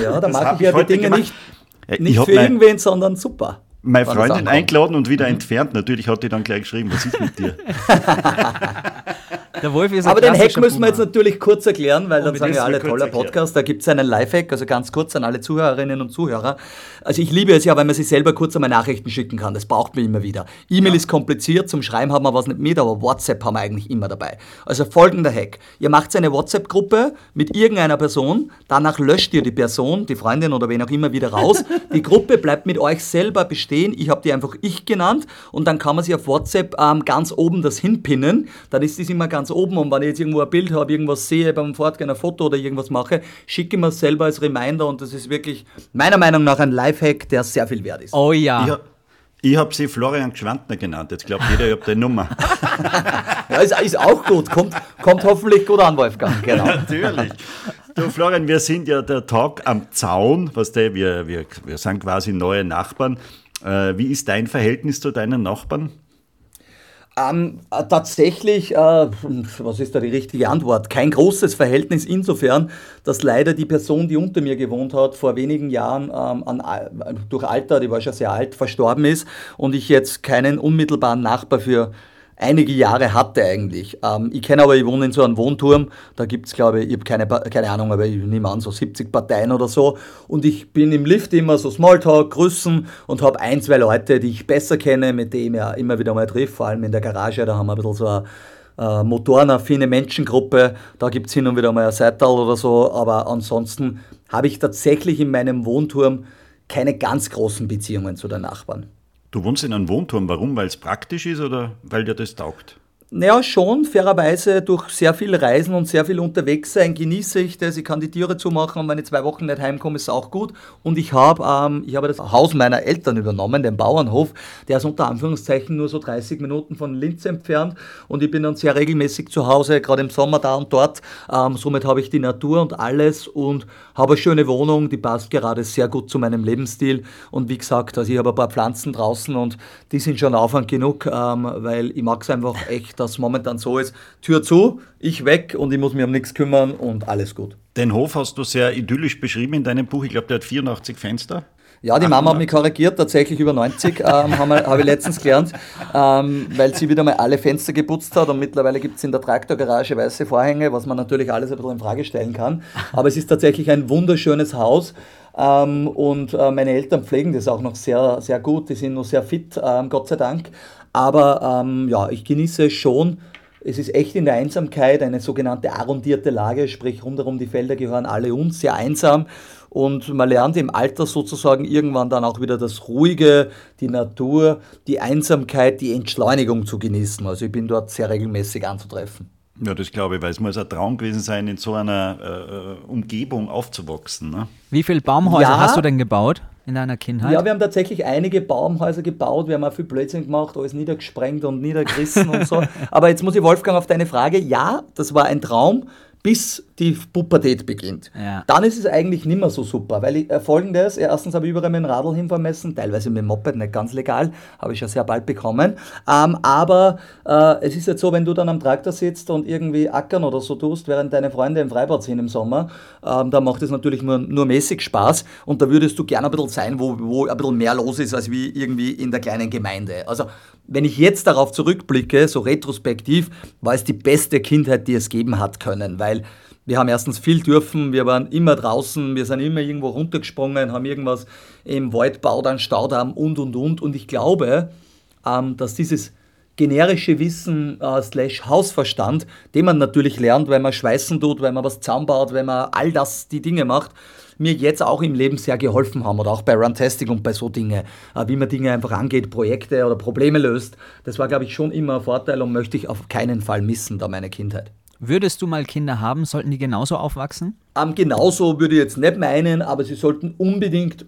S1: Ja, da
S4: hab
S1: ich ja die Dinge
S4: gemacht.
S1: nicht,
S4: Ja,
S1: nicht für
S4: mein-
S1: irgendwen, sondern super.
S4: Meine Freundin eingeladen und wieder entfernt. Natürlich hat die dann gleich geschrieben, was ist mit dir? (laughs)
S3: Der Wolfi ist
S1: Aber den Hack müssen wir jetzt natürlich kurz erklären, weil dann sagen ja alle toller
S4: erklären.
S1: Podcast. Da gibt es einen Live-Hack, also ganz kurz an alle Zuhörerinnen und Zuhörer. Also ich liebe es ja, weil man sich selber kurz einmal Nachrichten schicken kann. Das braucht man immer wieder. E-Mail ist kompliziert, zum Schreiben haben wir was nicht mit, aber WhatsApp haben wir eigentlich immer dabei. Also folgender Hack. Ihr macht eine WhatsApp-Gruppe mit irgendeiner Person, danach löscht ihr die Person, die Freundin oder wen auch immer wieder raus. (laughs) Die Gruppe bleibt mit euch selber bestehen. Ich habe die einfach ich genannt und dann kann man sie auf WhatsApp ähm, ganz oben das hinpinnen. Dann ist das immer ganz oben und wenn ich jetzt irgendwo ein Bild habe, irgendwas sehe beim Fortgehen, ein Foto oder irgendwas mache, schicke ich mir selber als Reminder und das ist wirklich meiner Meinung nach ein Lifehack, der sehr viel wert ist.
S3: Oh ja.
S4: Ich, hab- ich habe sie Florian Gschwandner genannt. Jetzt glaubt jeder, ich habe die Nummer. (laughs)
S1: Ja, ist, ist auch gut, kommt, kommt hoffentlich gut an, Wolfgang. (laughs) Genau.
S4: Natürlich. Du, Florian, wir sind ja der Tag am Zaun, was der, wir, wir, wir sind quasi neue Nachbarn. Äh, wie ist dein Verhältnis zu deinen Nachbarn?
S1: Ähm, äh, tatsächlich, äh, was ist da die richtige Antwort? Kein großes Verhältnis insofern, dass leider die Person, die unter mir gewohnt hat, vor wenigen Jahren ähm, an, Al- durch Alter, die war schon sehr alt, verstorben ist und ich jetzt keinen unmittelbaren Nachbar für einige Jahre hatte eigentlich. Ähm, ich kenne aber, ich wohne in so einem Wohnturm, da gibt es, glaube ich, ich habe keine, keine Ahnung, aber ich nehme an, so 70 Parteien oder so. Und ich bin im Lift immer so Smalltalk, grüßen und habe ein, zwei Leute, die ich besser kenne, mit denen ich ja immer wieder mal treffe, vor allem in der Garage, da haben wir ein bisschen so eine äh, motorenaffine Menschengruppe, da gibt es hin und wieder mal ein Seital oder so, aber ansonsten habe ich tatsächlich in meinem Wohnturm keine ganz großen Beziehungen zu den Nachbarn.
S4: Du wohnst in einem Wohnturm. Warum? Weil es praktisch ist oder weil dir das taugt?
S1: Naja, schon, fairerweise durch sehr viel Reisen und sehr viel unterwegs sein genieße ich das. Ich kann die Türe zumachen und wenn ich zwei Wochen nicht heimkomme, ist auch gut. Und ich habe ähm, ich habe das Haus meiner Eltern übernommen, den Bauernhof. Der ist unter Anführungszeichen nur so 30 Minuten von Linz entfernt. Und ich bin dann sehr regelmäßig zu Hause, gerade im Sommer da und dort. Ähm, somit habe ich die Natur und alles und habe eine schöne Wohnung, die passt gerade sehr gut zu meinem Lebensstil. Und wie gesagt, also ich habe ein paar Pflanzen draußen und die sind schon Aufwand genug, ähm, weil ich mag es einfach echt, dass momentan so ist. Tür zu, ich weg und ich muss mich um nichts kümmern und alles gut.
S4: Den Hof hast du sehr idyllisch beschrieben in deinem Buch. Ich glaube, der hat 84 Fenster.
S1: Ja, die Mama hat mich korrigiert, tatsächlich über 90, ähm, habe hab ich letztens gelernt, ähm, weil sie wieder mal alle Fenster geputzt hat und mittlerweile gibt es in der Traktorgarage weiße Vorhänge, was man natürlich alles ein bisschen in Frage stellen kann. Aber es ist tatsächlich ein wunderschönes Haus ähm, und äh, meine Eltern pflegen das auch noch sehr, sehr gut, die sind noch sehr fit, ähm, Gott sei Dank. Aber ähm, ja, ich genieße es schon, es ist echt in der Einsamkeit eine sogenannte arrondierte Lage, sprich rundherum die Felder gehören alle uns, sehr einsam. Und man lernt im Alter sozusagen irgendwann dann auch wieder das Ruhige, die Natur, die Einsamkeit, die Entschleunigung zu genießen. Also ich bin dort sehr regelmäßig anzutreffen.
S4: Ja, das glaube ich, weil es muss ein Traum gewesen sein, in so einer äh, Umgebung aufzuwachsen. Ne?
S3: Wie viele Baumhäuser
S1: Ja.
S3: hast du denn gebaut in deiner Kindheit?
S1: Ja, wir haben tatsächlich einige Baumhäuser gebaut, wir haben auch viel Blödsinn gemacht, alles niedergesprengt und niedergerissen und so. (laughs) Aber jetzt muss ich, Wolfgang, auf deine Frage, ja, das war ein Traum, bis die Pubertät beginnt.
S3: Ja.
S1: Dann ist es eigentlich nicht mehr so super, weil ich, äh, folgendes, erstens habe ich überall mit dem Radl hinfahren müssen, teilweise mit dem Moped, nicht ganz legal, habe ich ja sehr bald bekommen. Ähm, aber äh, es ist jetzt so, wenn du dann am Traktor sitzt und irgendwie ackern oder so tust, während deine Freunde im Freibad sind im Sommer, ähm, dann macht es natürlich nur, nur mäßig Spaß und da würdest du gerne ein bisschen sein, wo, wo ein bisschen mehr los ist, als wie irgendwie in der kleinen Gemeinde. Also wenn ich jetzt darauf zurückblicke, so retrospektiv, war es die beste Kindheit, die es geben hat können, weil wir haben erstens viel dürfen, wir waren immer draußen, wir sind immer irgendwo runtergesprungen, haben irgendwas im Wald baut, einen Staudamm und und und. Und ich glaube, ähm, dass dieses generische Wissen äh, slash Hausverstand, den man natürlich lernt, weil man schweißen tut, weil man was zusammenbaut, weil man all das die Dinge macht, mir jetzt auch im Leben sehr geholfen haben oder auch bei Runtastic und bei so Dingen, äh, wie man Dinge einfach angeht, Projekte oder Probleme löst. Das war, glaube ich, schon immer ein Vorteil und möchte ich auf keinen Fall missen, da meine Kindheit.
S3: Würdest du mal Kinder haben, sollten die genauso aufwachsen?
S1: Ähm, genauso würde ich jetzt nicht meinen, aber sie sollten unbedingt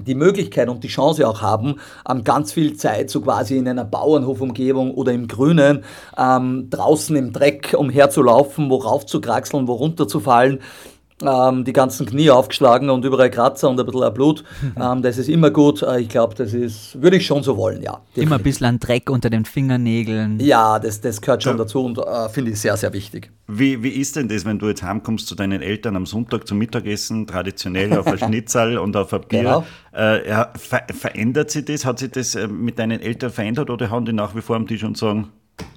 S1: die Möglichkeit und die Chance auch haben, ähm, ganz viel Zeit so quasi in einer Bauernhofumgebung oder im Grünen ähm, draußen im Dreck umherzulaufen, wo raufzukraxeln, wo runterzufallen die ganzen Knie aufgeschlagen und überall Kratzer und ein bisschen Blut. (laughs) Ähm, das ist immer gut. Äh, ich glaube, das ist, würde ich schon so wollen, ja.
S3: Definitiv. Immer ein bisschen Dreck unter den Fingernägeln.
S1: Ja, das, das gehört schon ja. dazu und äh, finde ich sehr, sehr wichtig.
S4: Wie, wie ist denn das, wenn du jetzt heimkommst zu deinen Eltern am Sonntag zum Mittagessen, traditionell auf ein (laughs) Schnitzel und auf ein Bier? Genau. Äh, ja, ver verändert sich das? Hat sich das äh, mit deinen Eltern verändert oder haben die nach wie vor am Tisch und sagen,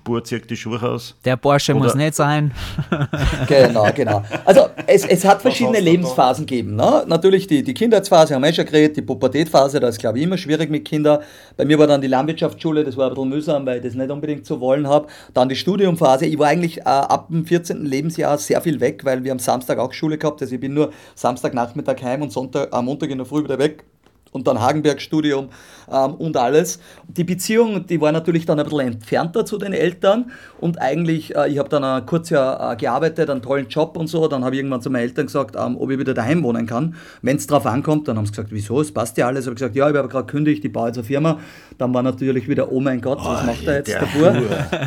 S4: Bur zieht die Schuhe aus.
S3: Der Porsche Oder muss nicht sein. (laughs)
S1: genau, genau. Also es, es hat verschiedene Lebensphasen gegeben. Ne? Natürlich die, die Kindheitsphase, haben wir schon geredet, die Pubertätphase, da ist glaube ich immer schwierig mit Kindern. Bei mir war dann die Landwirtschaftsschule, das war ein bisschen mühsam, weil ich das nicht unbedingt so wollen habe. Dann die Studiumphase. Ich war eigentlich äh, ab dem 14. Lebensjahr sehr viel weg, weil wir am Samstag auch Schule gehabt. Also ich bin nur Samstagnachmittag heim und Sonntag, am Montag in der Früh wieder weg und dann Hagenberg-Studium ähm, und alles. Die Beziehung, die war natürlich dann ein bisschen entfernter zu den Eltern und eigentlich, äh, ich habe dann ein kurz Jahr äh, gearbeitet, einen tollen Job und so, dann habe ich irgendwann zu meinen Eltern gesagt, ähm, ob ich wieder daheim wohnen kann. Wenn es drauf ankommt, dann haben sie gesagt, wieso, es passt ja alles. Ich habe gesagt, ja, ich habe gerade kündigt, ich baue jetzt eine Firma. Dann war natürlich wieder, oh mein Gott, was oh, macht er jetzt davor?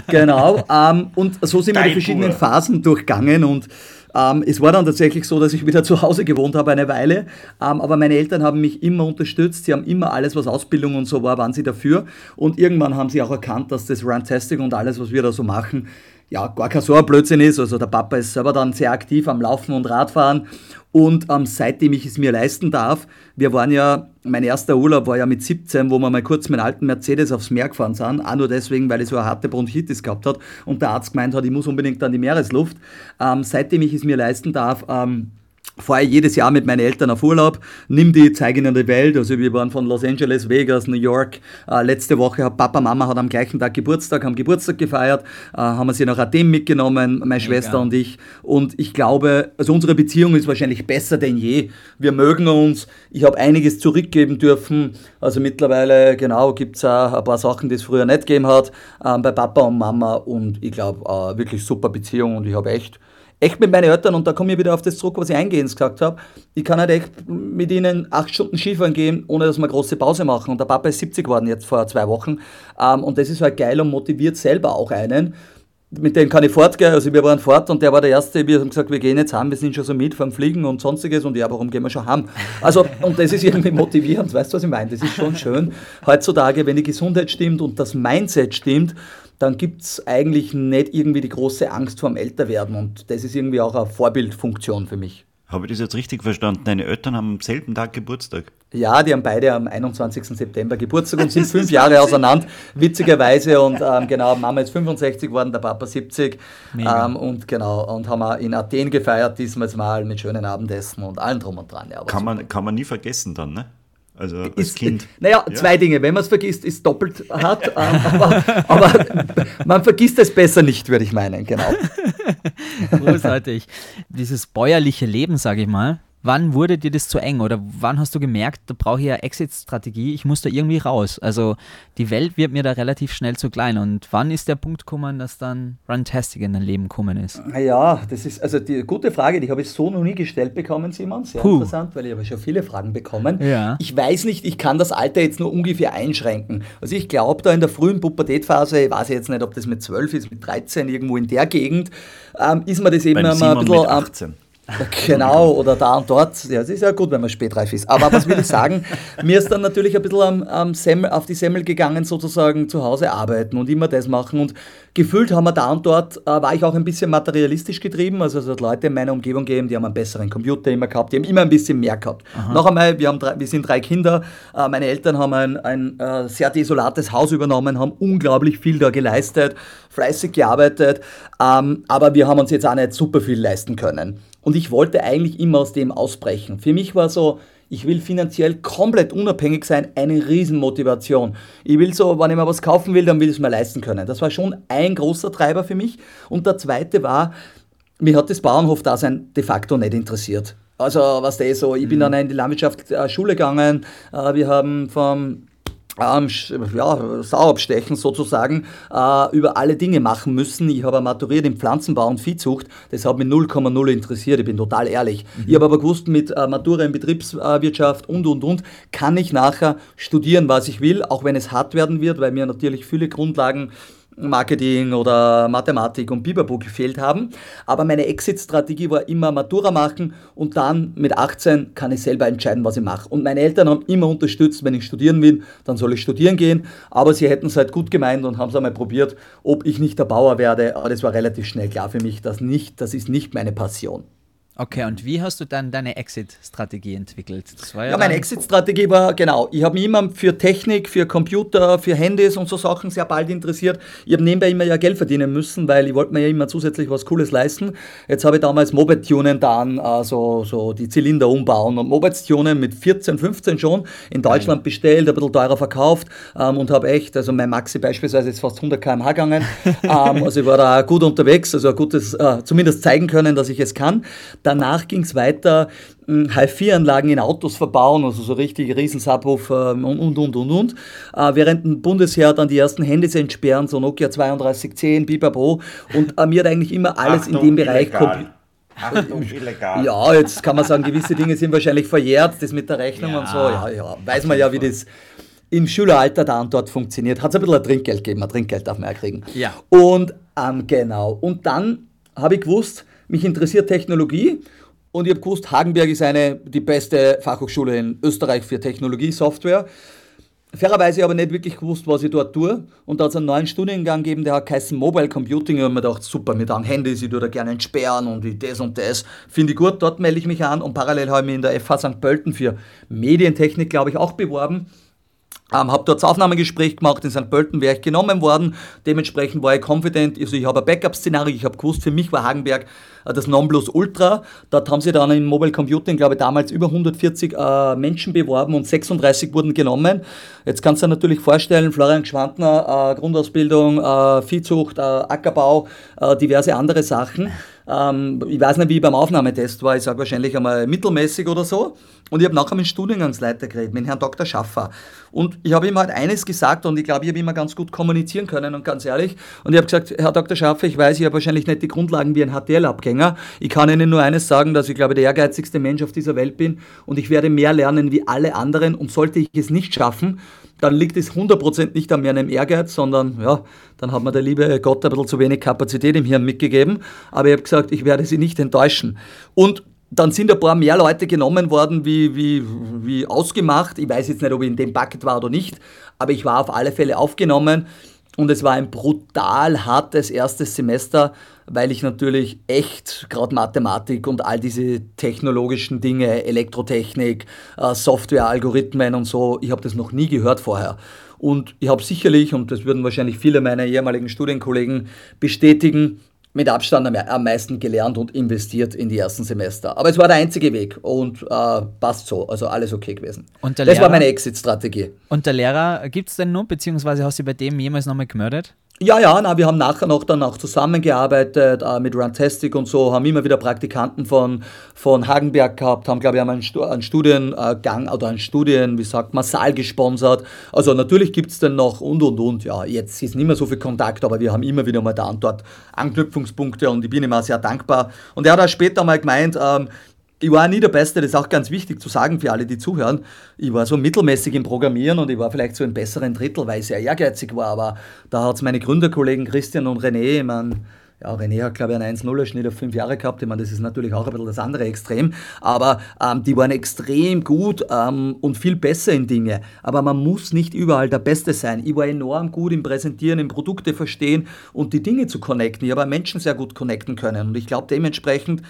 S1: genau, ähm, und so sind wir die verschiedenen Phasen durchgangen und ähm, es war dann tatsächlich so, dass ich wieder (laughs) zu Hause gewohnt habe eine Weile, ähm, aber meine Eltern haben mich immer unterstützt. Sie haben immer alles, was Ausbildung und so war, waren sie dafür. Und irgendwann haben sie auch erkannt, dass das Runtastic und alles, was wir da so machen, ja, gar kein so ein Blödsinn ist. Also der Papa ist selber dann sehr aktiv am Laufen und Radfahren und ähm, seitdem ich es mir leisten darf, wir waren ja, mein erster Urlaub war ja mit 17, wo wir mal kurz mit einem alten Mercedes aufs Meer gefahren sind. Auch nur deswegen, weil ich so eine harte Bronchitis gehabt hat und der Arzt gemeint hat, ich muss unbedingt an die Meeresluft. Ähm, seitdem ich es mir leisten darf, ähm, fahre ich jedes Jahr mit meinen Eltern auf Urlaub, nimm die, zeige ihnen die Welt. Also wir waren von Los Angeles, Vegas, New York. Äh, letzte Woche hat Papa, Mama hat am gleichen Tag Geburtstag, haben Geburtstag gefeiert, äh, haben sie nach Athen mitgenommen, meine Mega. Schwester und ich. Und ich glaube, also unsere Beziehung ist wahrscheinlich besser denn je. Wir mögen uns. Ich habe einiges zurückgeben dürfen. Also mittlerweile, genau, gibt es auch ein paar Sachen, die es früher nicht gegeben hat, äh, bei Papa und Mama. Und ich glaube, äh, wirklich super Beziehung und ich habe echt echt mit meinen Eltern, und da komme ich wieder auf das zurück, was ich eingehend gesagt habe, ich kann halt echt mit ihnen acht Stunden Skifahren gehen, ohne dass wir eine große Pause machen. Und der Papa ist 70 geworden jetzt vor zwei Wochen. Ähm, und das ist halt geil und motiviert selber auch einen. Mit dem kann ich fortgehen, also wir waren fort und der war der Erste, wir haben gesagt, wir gehen jetzt heim, wir sind schon so mit vom Fliegen und sonstiges und ja, warum gehen wir schon heim? Also, und das ist irgendwie motivierend, weißt du, was ich meine? Das ist schon schön. Heutzutage, wenn die Gesundheit stimmt und das Mindset stimmt, dann gibt es eigentlich nicht irgendwie die große Angst vorm Älterwerden. Und das ist irgendwie auch eine Vorbildfunktion für mich.
S4: Habe ich das jetzt richtig verstanden? Deine Eltern haben am selben Tag Geburtstag?
S1: Ja, die haben beide am 21. September Geburtstag und sind fünf Jahre auseinander, witzigerweise. Und ähm, genau, Mama ist 65 geworden, der Papa 70. Ähm, und genau, und haben wir in Athen gefeiert, diesmal mal mit schönen Abendessen und allem drum und dran.
S4: Ja, kann, man, kann man nie vergessen dann, ne?
S1: Also als ist, Kind. Naja, ja. zwei Dinge. Wenn man es vergisst, ist doppelt hart. (laughs) Ähm, aber, aber, man vergisst es besser nicht, würde ich meinen, genau. (laughs)
S3: Großartig. Dieses bäuerliche Leben, sage ich mal, Wann wurde dir das zu eng oder wann hast du gemerkt, da brauche ich ja Exit-Strategie, ich muss da irgendwie raus? Also die Welt wird mir da relativ schnell zu klein und wann ist der Punkt gekommen, dass dann Runtastic in dein Leben gekommen ist?
S1: Ja, das ist also die gute Frage, die habe ich so noch nie gestellt bekommen, Simon. Sehr Puh. interessant, weil ich habe schon viele Fragen bekommen. Ja. Ich weiß nicht, ich kann das Alter jetzt nur ungefähr einschränken. Also ich glaube da in der frühen Pubertätphase, ich weiß jetzt nicht, ob das mit 12 ist, mit 13, irgendwo in der Gegend, ähm, ist mir das eben
S4: Beim
S1: immer
S4: ein bisschen... Mit 18.
S1: Genau, oder da und dort. Ja, es ist ja gut, wenn man spätreif ist. Aber was will ich sagen? (laughs) Mir ist dann natürlich ein bisschen am, am Semmel, auf die Semmel gegangen, sozusagen zu Hause arbeiten und immer das machen. Und gefühlt haben wir da und dort, äh, war ich auch ein bisschen materialistisch getrieben. Also es hat Leute in meiner Umgebung gegeben, die haben einen besseren Computer immer gehabt, die haben immer ein bisschen mehr gehabt. Aha. Noch einmal, wir, haben drei, wir sind drei Kinder. Äh, meine Eltern haben ein, ein äh, sehr desolates Haus übernommen, haben unglaublich viel da geleistet, fleißig gearbeitet. Ähm, aber wir haben uns jetzt auch nicht super viel leisten können. Und ich wollte eigentlich immer aus dem ausbrechen. Für mich war so, ich will finanziell komplett unabhängig sein, eine Riesenmotivation. Ich will so, wenn ich mir was kaufen will, dann will ich es mir leisten können. Das war schon ein großer Treiber für mich. Und der zweite war, mir hat das Bauernhof-Dasein de facto nicht interessiert. Also, was der so, ich bin mhm. dann in die Landwirtschaftsschule gegangen. Äh, wir haben vom ähm, ja, Sauabstechen sozusagen äh, über alle Dinge machen müssen. Ich habe maturiert in Pflanzenbau und Viehzucht. Das hat mich 0,0 interessiert, ich bin total ehrlich. Mhm. Ich habe aber gewusst, mit äh, Matura in Betriebswirtschaft und, und, und, kann ich nachher studieren, was ich will, auch wenn es hart werden wird, weil mir natürlich viele Grundlagen Marketing oder Mathematik und Biberbu gefehlt haben. Aber meine Exit-Strategie war immer Matura machen und dann mit 18 kann ich selber entscheiden, was ich mache. Und meine Eltern haben immer unterstützt, wenn ich studieren will, dann soll ich studieren gehen. Aber sie hätten es halt gut gemeint und haben es einmal probiert, ob ich nicht der Bauer werde. Aber das war relativ schnell klar für mich, dass nicht, das ist nicht meine Passion.
S3: Okay, und wie hast du dann deine Exit-Strategie entwickelt?
S1: ja, ja meine Exit-Strategie war genau, ich habe mich immer für Technik, für Computer, für Handys und so Sachen sehr bald interessiert. Ich habe nebenbei immer ja Geld verdienen müssen, weil ich wollte mir ja immer zusätzlich was Cooles leisten. Jetzt habe ich damals Moped-Tunen dann, also so die Zylinder umbauen und Moped-Tunen mit 14, 15 schon in Deutschland Nein. bestellt, ein bisschen teurer verkauft ähm, und habe echt, also mein Maxi beispielsweise ist fast 100 km/h gegangen. (laughs) ähm, also ich war da gut unterwegs, also ein gutes, äh, zumindest zeigen können, dass ich es kann. Danach ging es weiter, HIFI-Anlagen hm, in Autos verbauen, also so richtig Riesensubwoofer und, und, und, und, und. Äh, während ein Bundesheer dann die ersten Handys entsperren, so Nokia 3210, Bibabo. Und äh, mir hat eigentlich immer alles Achtung, in dem Bereich Achtung, illegal. Ja, jetzt kann man sagen, gewisse Dinge sind wahrscheinlich verjährt, das mit der Rechnung ja. und so, ja, ja, weiß man ja, wie das im Schüleralter da und dort funktioniert. Hat es ein bisschen ein Trinkgeld gegeben, ein Trinkgeld darf man ja kriegen. Ja. Und ähm, genau, und dann habe ich gewusst, mich interessiert Technologie und ich habe gewusst, Hagenberg ist eine, die beste Fachhochschule in Österreich für Technologie, Software. Fairerweise aber nicht wirklich gewusst, was ich dort tue. Und da hat es einen neuen Studiengang gegeben, der hat geheißen Mobile Computing. Und ich habe mir gedacht, super, mit einem Handy, ich tue da gerne entsperren und das und das. Finde ich gut, dort melde ich mich an. Und parallel habe ich mich in der FH St. Pölten für Medientechnik, glaube ich, auch beworben. Ähm, habe dort das Aufnahmegespräch gemacht, in St. Pölten wäre ich genommen worden. Dementsprechend war ich confident, also ich habe ein Backup-Szenario, ich habe gewusst, für mich war Hagenberg äh, das Nonplusultra. Dort haben sie dann im Mobile Computing, glaube ich, damals über 140 äh, Menschen beworben und 36 wurden genommen. Jetzt kannst du dir natürlich vorstellen, Florian Schwantner, äh, Grundausbildung, äh, Viehzucht, äh, Ackerbau, äh, diverse andere Sachen. Ähm, ich weiß nicht, wie ich beim Aufnahmetest war, ich sage wahrscheinlich einmal mittelmäßig oder so. Und ich habe nachher mit dem Studiengangsleiter geredet, mit Herrn Dr. Schaffer. Und ich habe ihm halt eines gesagt und ich glaube, ich habe immer ganz gut kommunizieren können und ganz ehrlich. Und ich habe gesagt, Herr Dr. Schaffer, ich weiß, ich habe wahrscheinlich nicht die Grundlagen wie ein HTL-Abgänger. Ich kann Ihnen nur eines sagen, dass ich glaube, der ehrgeizigste Mensch auf dieser Welt bin und ich werde mehr lernen wie alle anderen. Und sollte ich es nicht schaffen, dann liegt es 100% nicht an meinem Ehrgeiz, sondern ja, dann hat mir der liebe Gott ein bisschen zu wenig Kapazität im Hirn mitgegeben. Aber ich habe gesagt, ich werde sie nicht enttäuschen. Und dann sind ein paar mehr Leute genommen worden, wie, wie, wie ausgemacht. Ich weiß jetzt nicht, ob ich in dem Bucket war oder nicht, aber ich war auf alle Fälle aufgenommen. Und es war ein brutal hartes erstes Semester, weil ich natürlich echt gerade Mathematik und all diese technologischen Dinge, Elektrotechnik, äh, Software, Algorithmen und so, ich habe das noch nie gehört vorher. Und ich habe sicherlich, und das würden wahrscheinlich viele meiner ehemaligen Studienkollegen bestätigen, mit Abstand am meisten gelernt und investiert in die ersten Semester. Aber es war der einzige Weg und äh, passt so, also alles okay gewesen. das Lehrer, war meine Exit-Strategie.
S3: Und der Lehrer gibt es denn noch, beziehungsweise hast du bei dem jemals nochmal gemeldet?
S1: Ja, ja, na, wir haben nachher noch dann auch zusammengearbeitet äh, mit Runtastic und so, haben immer wieder Praktikanten von, von Hagenberg gehabt, haben, glaube ich, einen, einen Studiengang oder einen Studien, wie sagt man, Saal gesponsert. Also natürlich gibt es dann noch und und und. Ja, jetzt ist nicht mehr so viel Kontakt, aber wir haben immer wieder mal da und dort Anknüpfungspunkte und ich bin immer sehr dankbar. Und er hat auch später mal gemeint, ähm, ich war nie der Beste, das ist auch ganz wichtig zu sagen für alle, die zuhören. Ich war so mittelmäßig im Programmieren und ich war vielleicht so im besseren Drittel, weil ich sehr ehrgeizig war. Aber da hat es meine Gründerkollegen Christian und René, ich meine, ja, René hat, glaube ich, einen 1-0-Schnitt auf fünf Jahre gehabt. Ich meine, das ist natürlich auch ein bisschen das andere Extrem. Aber ähm, die waren extrem gut ähm, und viel besser in Dinge. Aber man muss nicht überall der Beste sein. Ich war enorm gut im Präsentieren, im Produkte verstehen und die Dinge zu connecten. Ich habe Menschen sehr gut connecten können. Und ich glaube, dementsprechend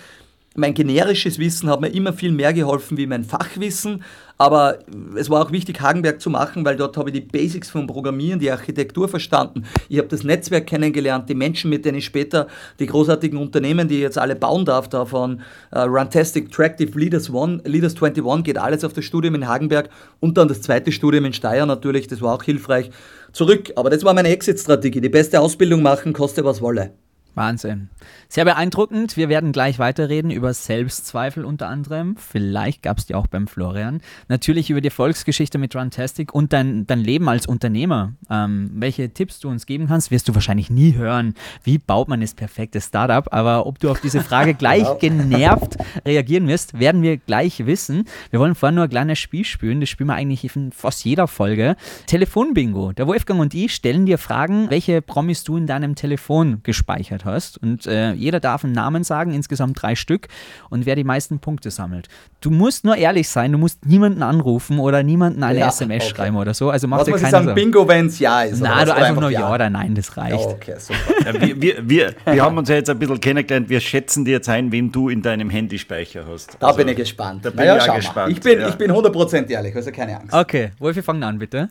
S1: mein generisches Wissen hat mir immer viel mehr geholfen wie mein Fachwissen, aber es war auch wichtig, Hagenberg zu machen, weil dort habe ich die Basics vom Programmieren, die Architektur verstanden. Ich habe das Netzwerk kennengelernt, die Menschen, mit denen ich später die großartigen Unternehmen, die ich jetzt alle bauen darf, davon uh, Runtastic, Tractive, Leaders, One, Leaders 21, geht alles auf das Studium in Hagenberg und dann das zweite Studium in Steyr natürlich, das war auch hilfreich. Zurück, aber das war meine Exit-Strategie. Die beste Ausbildung machen, koste was wolle.
S3: Wahnsinn. Sehr beeindruckend. Wir werden gleich weiterreden über Selbstzweifel unter anderem. Vielleicht gab es die auch beim Florian. Natürlich über die Erfolgsgeschichte mit Runtastic und dein, dein Leben als Unternehmer. Ähm, welche Tipps du uns geben kannst, wirst du wahrscheinlich nie hören. Wie baut man das perfekte Startup? Aber ob du auf diese Frage (laughs) gleich genervt reagieren wirst, werden wir gleich wissen. Wir wollen vorher nur ein kleines Spiel spielen. Das spielen wir eigentlich in fast jeder Folge. Telefonbingo. Der Wolfgang und ich stellen dir Fragen, welche Promis du in deinem Telefon gespeichert hast. Und äh, jeder darf einen Namen sagen, insgesamt drei Stück. Und wer die meisten Punkte sammelt. Du musst nur ehrlich sein, du musst niemanden anrufen oder niemanden eine
S1: Ja,
S3: SMS
S1: okay.
S3: schreiben oder so. Also mach
S1: Was
S3: dir keine
S1: sagen?
S3: Sorgen.
S1: Bingo, wenn es ja ist.
S3: Na,
S1: was?
S3: du einfach nur ja oder nein, das
S1: Ja,
S3: reicht.
S1: okay, super.
S4: Ja, wir, wir, wir, wir haben uns ja jetzt ein bisschen kennengelernt. Wir schätzen dir jetzt ein, wen du in deinem Handyspeicher hast.
S1: Da
S4: Also,
S1: bin ich gespannt.
S4: Da bin
S1: naja,
S4: ich gespannt.
S1: Ich bin,
S4: ja.
S1: ich bin 100% ehrlich, also keine Angst.
S3: Okay, Wolfi, fang an, bitte.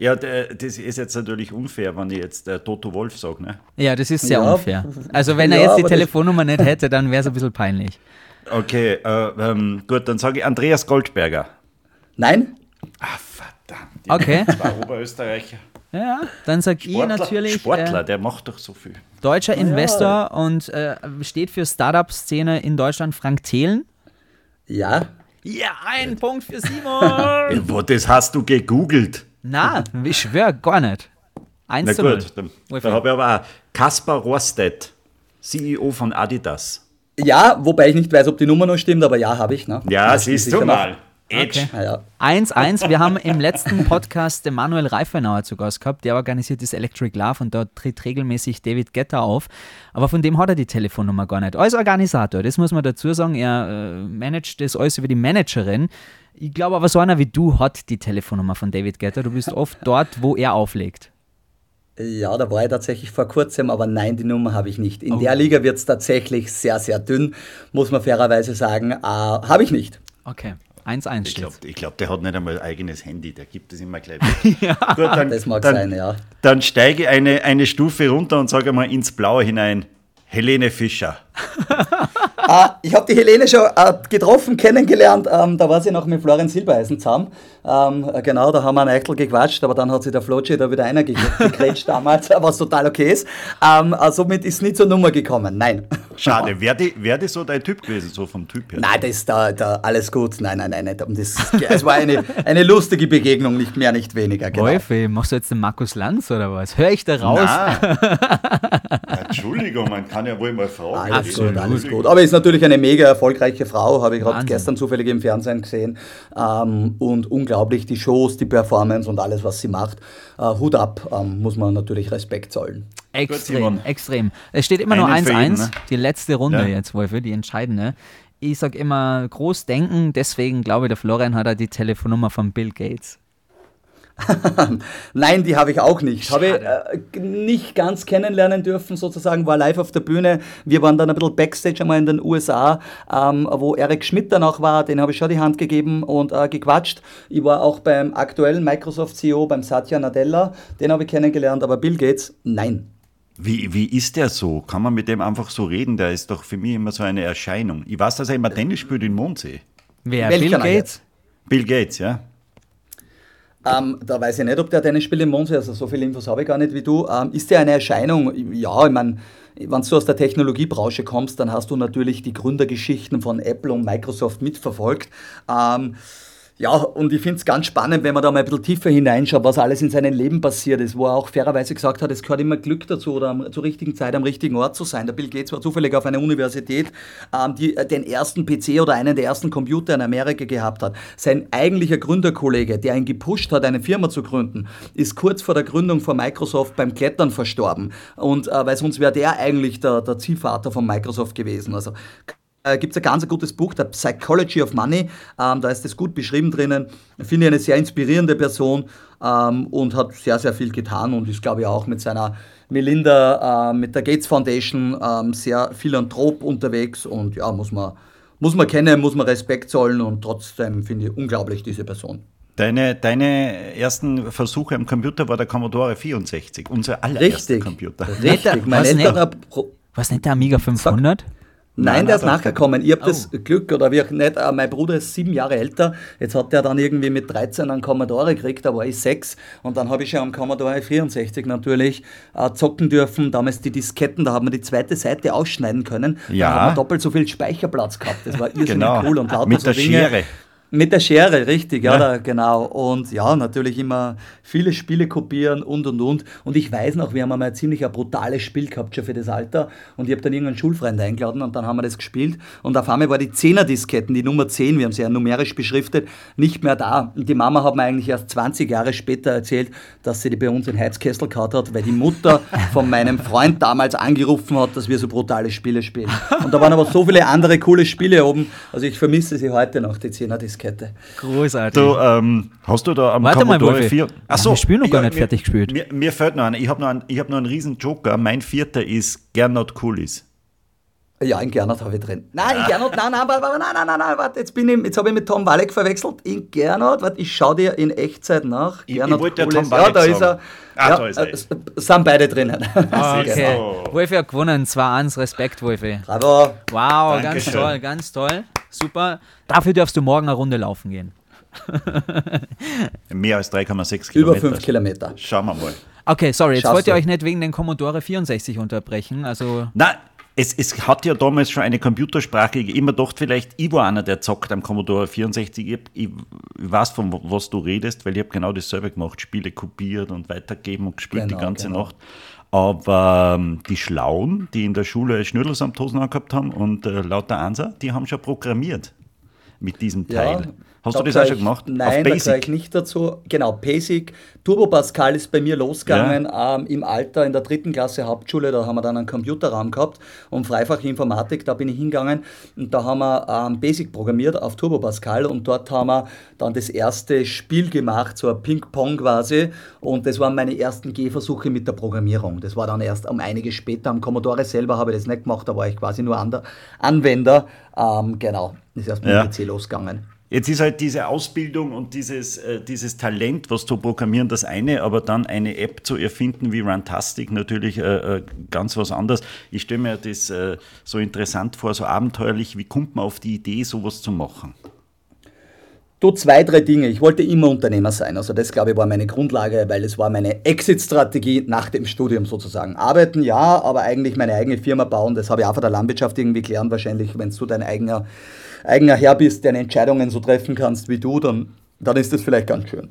S4: Ja, das ist jetzt natürlich unfair, wenn ich jetzt äh, Toto Wolf sage. Ne?
S3: Ja, das ist sehr
S1: Ja.
S3: unfair. Also wenn (laughs) er
S1: Ja,
S3: jetzt die
S1: das-
S3: Telefonnummer nicht hätte, dann wäre es ein bisschen peinlich.
S4: Okay, äh, ähm, gut, dann sage ich Andreas Goldberger.
S1: Nein?
S4: Ah, verdammt.
S3: Okay.
S4: Zwei Oberösterreicher.
S3: Ja, dann sag ich natürlich
S4: Sportler
S3: äh,
S4: der macht doch so viel.
S3: deutscher Investor und äh, steht für Startup-Szene in Deutschland Frank Thelen.
S1: Ja.
S3: Ja, ein Punkt für Simon.
S4: Ja, (laughs) wo, das hast du gegoogelt.
S3: Na, ich schwör gar nicht. Eins
S4: Na
S3: zu null.
S4: gut, dann, dann habe ich aber auch Kaspar Rohrstedt, CEO von Adidas.
S1: Ja, wobei ich nicht weiß, ob die Nummer noch stimmt, aber ja, habe ich. Ne?
S4: Ja,
S1: Das
S4: siehst
S1: ist
S4: du mal. Edge.
S3: Okay.
S1: Ah, ja.
S3: 1-1. Wir haben im letzten Podcast den Manuel Reifenauer zu Gast gehabt. Der organisiert das Electric Love und dort tritt regelmäßig David Getter auf. Aber von dem hat er die Telefonnummer gar nicht. Als Organisator, das muss man dazu sagen, er äh, managt das alles über die Managerin. Ich glaube aber, so einer wie du hat die Telefonnummer von David Getter. Du bist oft dort, wo er auflegt.
S1: Ja, da war ich tatsächlich vor kurzem, aber nein, die Nummer habe ich nicht. In
S3: Oh.
S1: der Liga wird es tatsächlich sehr, sehr dünn, muss man fairerweise sagen. Äh, habe ich nicht.
S3: Okay. 1-1
S4: Ich
S3: steht.
S4: glaube, ich glaub, der hat nicht einmal ein eigenes Handy, der gibt es immer gleich (laughs) weg. Gut, dann,
S1: Das mag
S4: dann,
S1: sein, ja.
S4: Dann steige ich eine, eine Stufe runter und sage mal ins Blaue hinein. Helene Fischer.
S1: Äh, (laughs) ich habe die Helene schon äh, getroffen, kennengelernt. Ähm, da war sie noch mit Florian Silbereisen zusammen. Ähm, äh, genau, da haben wir ein Eichtel gequatscht, aber dann hat sich der Flotschi da wieder einer ge- (laughs) gekretscht damals, was total okay ist. Ähm, äh, somit ist nie zur Nummer gekommen. Nein. (laughs)
S4: Schade, wäre die, wär die so dein Typ gewesen, so vom Typ her?
S1: Nein, das ist da, da alles gut. Nein, nein, nein, nicht. Das, es war eine, eine lustige Begegnung, nicht mehr, nicht weniger. Genau.
S3: Wolfi, machst du jetzt den Markus Lanz oder was? Hör ich da raus?
S4: Entschuldigung, man kann ja wohl mal fragen.
S1: Alles
S3: Absolut.
S1: gut, alles gut. Aber ist natürlich eine mega erfolgreiche Frau, habe ich gerade gestern zufällig im Fernsehen gesehen. Ähm, und unglaublich die Shows, die Performance und alles, was sie macht. Äh, Hut ab, ähm, muss man natürlich Respekt zollen.
S3: Extrem,
S4: Simon.
S3: extrem. Es steht immer nur
S4: Einen für
S3: 1-1,
S4: jeden, ne?
S3: die letzte Runde
S4: Ja.
S3: jetzt, Wolfi, die entscheidende. Ich sag immer groß denken, deswegen glaube ich, der Florian hat er die Telefonnummer von Bill Gates. (laughs)
S1: Nein, die habe ich auch nicht. Habe ich äh, nicht ganz kennenlernen dürfen, sozusagen, war live auf der Bühne. Wir waren dann ein bisschen Backstage einmal in den USA, ähm, wo Eric Schmidt dann auch war, den habe ich schon die Hand gegeben und äh, gequatscht. Ich war auch beim aktuellen Microsoft-CEO, beim Satya Nadella, den habe ich kennengelernt, aber Bill Gates, nein.
S4: Wie, wie ist der so? Kann man mit dem einfach so reden? Der ist doch für mich immer so eine Erscheinung. Ich weiß, dass er immer Tennis spielt in Mondsee.
S3: Wer?
S1: Welcher
S3: Bill Gates?
S1: jetzt?
S4: Bill Gates, ja?
S1: Ähm, da weiß ich nicht, ob der Tennis spielt im Mondsee, also so viele Infos habe ich gar nicht wie du. Ähm, ist der eine Erscheinung? Ja, ich meine, wenn du aus der Technologiebranche kommst, dann hast du natürlich die Gründergeschichten von Apple und Microsoft mitverfolgt. Ähm, ja, und ich finde es ganz spannend, wenn man da mal ein bisschen tiefer hineinschaut, was alles in seinem Leben passiert ist, wo er auch fairerweise gesagt hat, es gehört immer Glück dazu, oder am, zur richtigen Zeit am richtigen Ort zu sein. Der Bill Gates war zufällig auf einer Universität, ähm, die äh, den ersten PC oder einen der ersten Computer in Amerika gehabt hat. Sein eigentlicher Gründerkollege, der ihn gepusht hat, eine Firma zu gründen, ist kurz vor der Gründung von Microsoft beim Klettern verstorben. Und äh, weil sonst wäre der eigentlich der, der Ziehvater von Microsoft gewesen. Also äh, gibt es ein ganz gutes Buch, der Psychology of Money. Ähm, da ist das gut beschrieben drinnen. Finde ich eine sehr inspirierende Person ähm, und hat sehr, sehr viel getan und ist, glaube ich, auch mit seiner Melinda, äh, mit der Gates Foundation ähm, sehr philanthrop unterwegs und ja, muss man, muss man kennen, muss man Respekt zollen und trotzdem finde ich unglaublich diese Person.
S4: Deine, deine ersten Versuche am Computer war der Commodore 64, unser allererster
S1: Richtig.
S4: Computer.
S1: Richtig. Mein
S3: was nicht? Was nicht der Amiga 500?
S1: Nein, der ist nachgekommen. Ich habe das
S3: Oh.
S1: Glück, oder wie auch nicht, äh, mein Bruder ist sieben Jahre älter. Jetzt hat der dann irgendwie mit 13 einen Commodore gekriegt, da war ich sechs. Und dann habe ich schon am Commodore 64 natürlich äh, zocken dürfen. Damals die Disketten, da haben wir die zweite Seite ausschneiden können.
S4: Ja.
S1: Da haben wir doppelt so viel Speicherplatz gehabt. Das war (laughs) irrsinnig
S4: Genau.
S1: cool. Und lauter
S4: Mit
S1: so
S4: der
S1: Dinge.
S4: Schere.
S1: Mit der Schere, richtig, ja,
S4: Ja.
S1: Da, genau. Und ja, natürlich immer viele Spiele kopieren und und und. Und ich weiß noch, wir haben einmal ein ziemlich ein brutales Spiel gehabt schon für das Alter. Und ich habe dann irgendeinen Schulfreund eingeladen und dann haben wir das gespielt. Und auf einmal war die 10er-Disketten, die Nummer 10, wir haben sie ja numerisch beschriftet, nicht mehr da. Und die Mama hat mir eigentlich erst 20 Jahre später erzählt, dass sie die bei uns in Heizkessel gehabt hat, weil die Mutter (laughs) von meinem Freund damals angerufen hat, dass wir so brutale Spiele spielen. Und da waren aber so viele andere coole Spiele oben. Also ich vermisse sie heute noch, die 10er-Diskette.
S3: Großartig.
S4: Du, ähm, hast du da am
S3: Warte mal,
S4: Commodore
S3: Wolfi.
S4: 4...
S3: Ja, wir spielen noch gar nicht fertig gespielt.
S4: Mir, mir fällt noch einer. Ich habe noch, einen- ich hab noch einen riesen Joker. Mein vierter ist Gernot Kulis.
S1: Ja, in Gernot habe ich drin. Nein, in Gernot, nein, nein, nein, nein, nein, nein, warte, jetzt bin ich, jetzt habe ich mit Tom Walek verwechselt. In Gernot, warte, ich schaue dir in Echtzeit nach.
S4: Ich-
S1: Gernot
S4: ich wollte ja
S1: Kohles.
S4: Tom Walek
S1: Ja, da ist er.
S4: Ah,
S1: ja,
S4: da ist er.
S1: äh, sind beide drinnen.
S3: Okay.
S4: so. (laughs)
S3: Wolfi hat gewonnen. 2-1. Respekt, Wolfi.
S1: Bravo.
S3: Wow, ganz
S4: Dankeschön.
S3: toll, ganz toll. Super. Dafür darfst du morgen eine Runde laufen gehen.
S4: Mehr als 3,6
S1: Über
S4: Kilometer.
S1: fünf Kilometer.
S4: Schauen wir mal.
S3: Okay, sorry, jetzt
S1: Schaffst
S3: wollt ihr
S1: du.
S3: euch nicht wegen den Commodore 64 unterbrechen. Also,
S4: Nein, es, es hat ja damals schon eine Computersprache gegeben. immer gedacht, vielleicht ich war einer, der zockt am Commodore 64. Ich, ich weiß, von was du redest, weil ich habe genau dasselbe gemacht. Spiele kopiert und weitergeben und gespielt die
S1: Genau,
S4: ganze
S1: genau.
S4: Nacht. Aber ähm, die Schlauen, die in der Schule Schnürdelsamthosen angehabt haben und äh, lauter Ansa, die haben schon programmiert mit diesem Teil. Hast
S1: da
S4: du das auch schon gemacht?
S1: Nein, da gleich nicht dazu. Genau, Basic. Turbo Pascal ist bei mir losgegangen ähm, im Alter in der dritten Klasse Hauptschule. Da haben wir dann einen Computerraum gehabt und Freifache Informatik. Da bin ich hingegangen und da haben wir ähm, Basic programmiert auf Turbo Pascal und dort haben wir dann das erste Spiel gemacht, so ein Ping-Pong quasi. Und das waren meine ersten Gehversuche mit der Programmierung. Das war dann erst um einiges später. Am Commodore selber habe ich das nicht gemacht, da war ich quasi nur Ander Anwender. Ähm, genau, das ist erst mit
S4: Ja.
S1: dem PC losgegangen.
S4: Jetzt ist halt diese Ausbildung und dieses, äh, dieses Talent, was zu programmieren, das eine, aber dann eine App zu erfinden wie Runtastic natürlich äh, äh, ganz was anderes. Ich stelle mir das äh, so interessant vor, so abenteuerlich. Wie kommt man auf die Idee, sowas zu machen?
S1: Du, zwei, drei Dinge. Ich wollte immer Unternehmer sein. Also das, glaube ich, war meine Grundlage, weil es war meine Exit-Strategie nach dem Studium sozusagen. Arbeiten, ja, aber eigentlich meine eigene Firma bauen. Das habe ich auch von der Landwirtschaft irgendwie gelernt. Wahrscheinlich, wenn du dein eigener, eigener Herr bist, deine Entscheidungen so treffen kannst wie du, dann, dann ist das vielleicht ganz schön.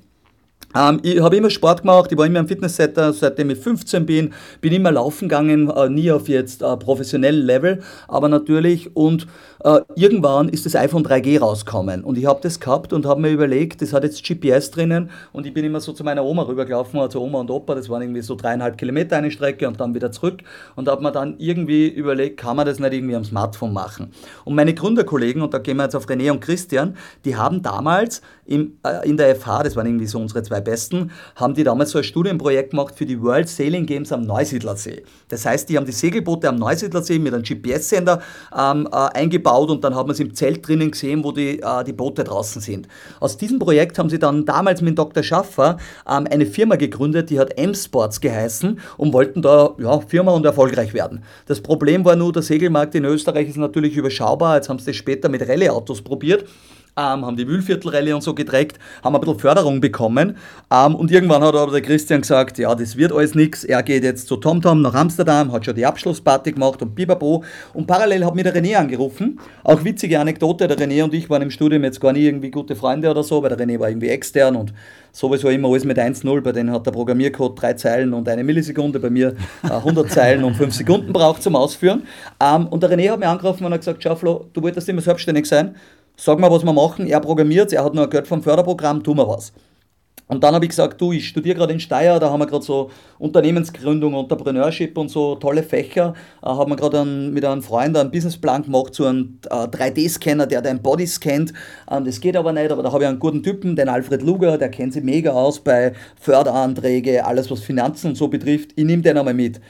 S1: Ähm, ich habe immer Sport gemacht, ich war immer im Fitnesscenter, seitdem ich 15 bin, bin immer laufen gegangen, äh, nie auf jetzt äh, professionellen Level, aber natürlich und äh, irgendwann ist das iPhone 3G rausgekommen und ich habe das gehabt und habe mir überlegt, das hat jetzt GPS drinnen und ich bin immer so zu meiner Oma rübergelaufen, also Oma und Opa, das waren irgendwie so dreieinhalb Kilometer eine Strecke und dann wieder zurück und habe mir dann irgendwie überlegt, kann man das nicht irgendwie am Smartphone machen. Und meine Gründerkollegen, und da gehen wir jetzt auf René und Christian, die haben damals im, äh, in der FH, das waren irgendwie so unsere zwei Besten, haben die damals so ein Studienprojekt gemacht für die World Sailing Games am Neusiedlersee. Das heißt, die haben die Segelboote am Neusiedlersee mit einem GPS-Sender ähm, äh, eingebaut und dann hat man es im Zelt drinnen gesehen, wo die, äh, die Boote draußen sind. Aus diesem Projekt haben sie dann damals mit Dr. Schaffer ähm, eine Firma gegründet, die hat M-Sports geheißen und wollten da ja, Firma und erfolgreich werden. Das Problem war nur, der Segelmarkt in Österreich ist natürlich überschaubar. Jetzt haben sie das später mit Rallye-Autos probiert ähm, haben die Wühlviertelrallye und so gedreckt, haben ein bisschen Förderung bekommen. Ähm, und irgendwann hat aber der Christian gesagt, ja, das wird alles nichts. Er geht jetzt zu TomTom nach Amsterdam, hat schon die Abschlussparty gemacht und bibabo. Und parallel hat mir der René angerufen. Auch witzige Anekdote, der René und ich waren im Studium jetzt gar nie irgendwie gute Freunde oder so, weil der René war irgendwie extern und sowieso immer alles mit 1-0. Bei denen hat der Programmiercode drei Zeilen und eine Millisekunde, bei mir äh, 100 Zeilen und 5 Sekunden braucht zum Ausführen. Ähm, und der René hat mir angerufen und hat gesagt, schau Flo, du wolltest immer selbstständig sein sag mal, was wir machen. Er programmiert, er hat nur Geld vom Förderprogramm, tun wir was. Und dann habe ich gesagt, du, ich studiere gerade in Steyr, da haben wir gerade so Unternehmensgründung, Entrepreneurship und so tolle Fächer. Äh, haben wir gerade mit einem Freund einen Businessplan gemacht, so einen äh, 3D-Scanner, der dein Body scannt. Ähm, das geht aber nicht, aber da habe ich einen guten Typen, den Alfred Luger, der kennt sich mega aus bei Förderanträge, alles was Finanzen und so betrifft. Ich nehme den einmal mit.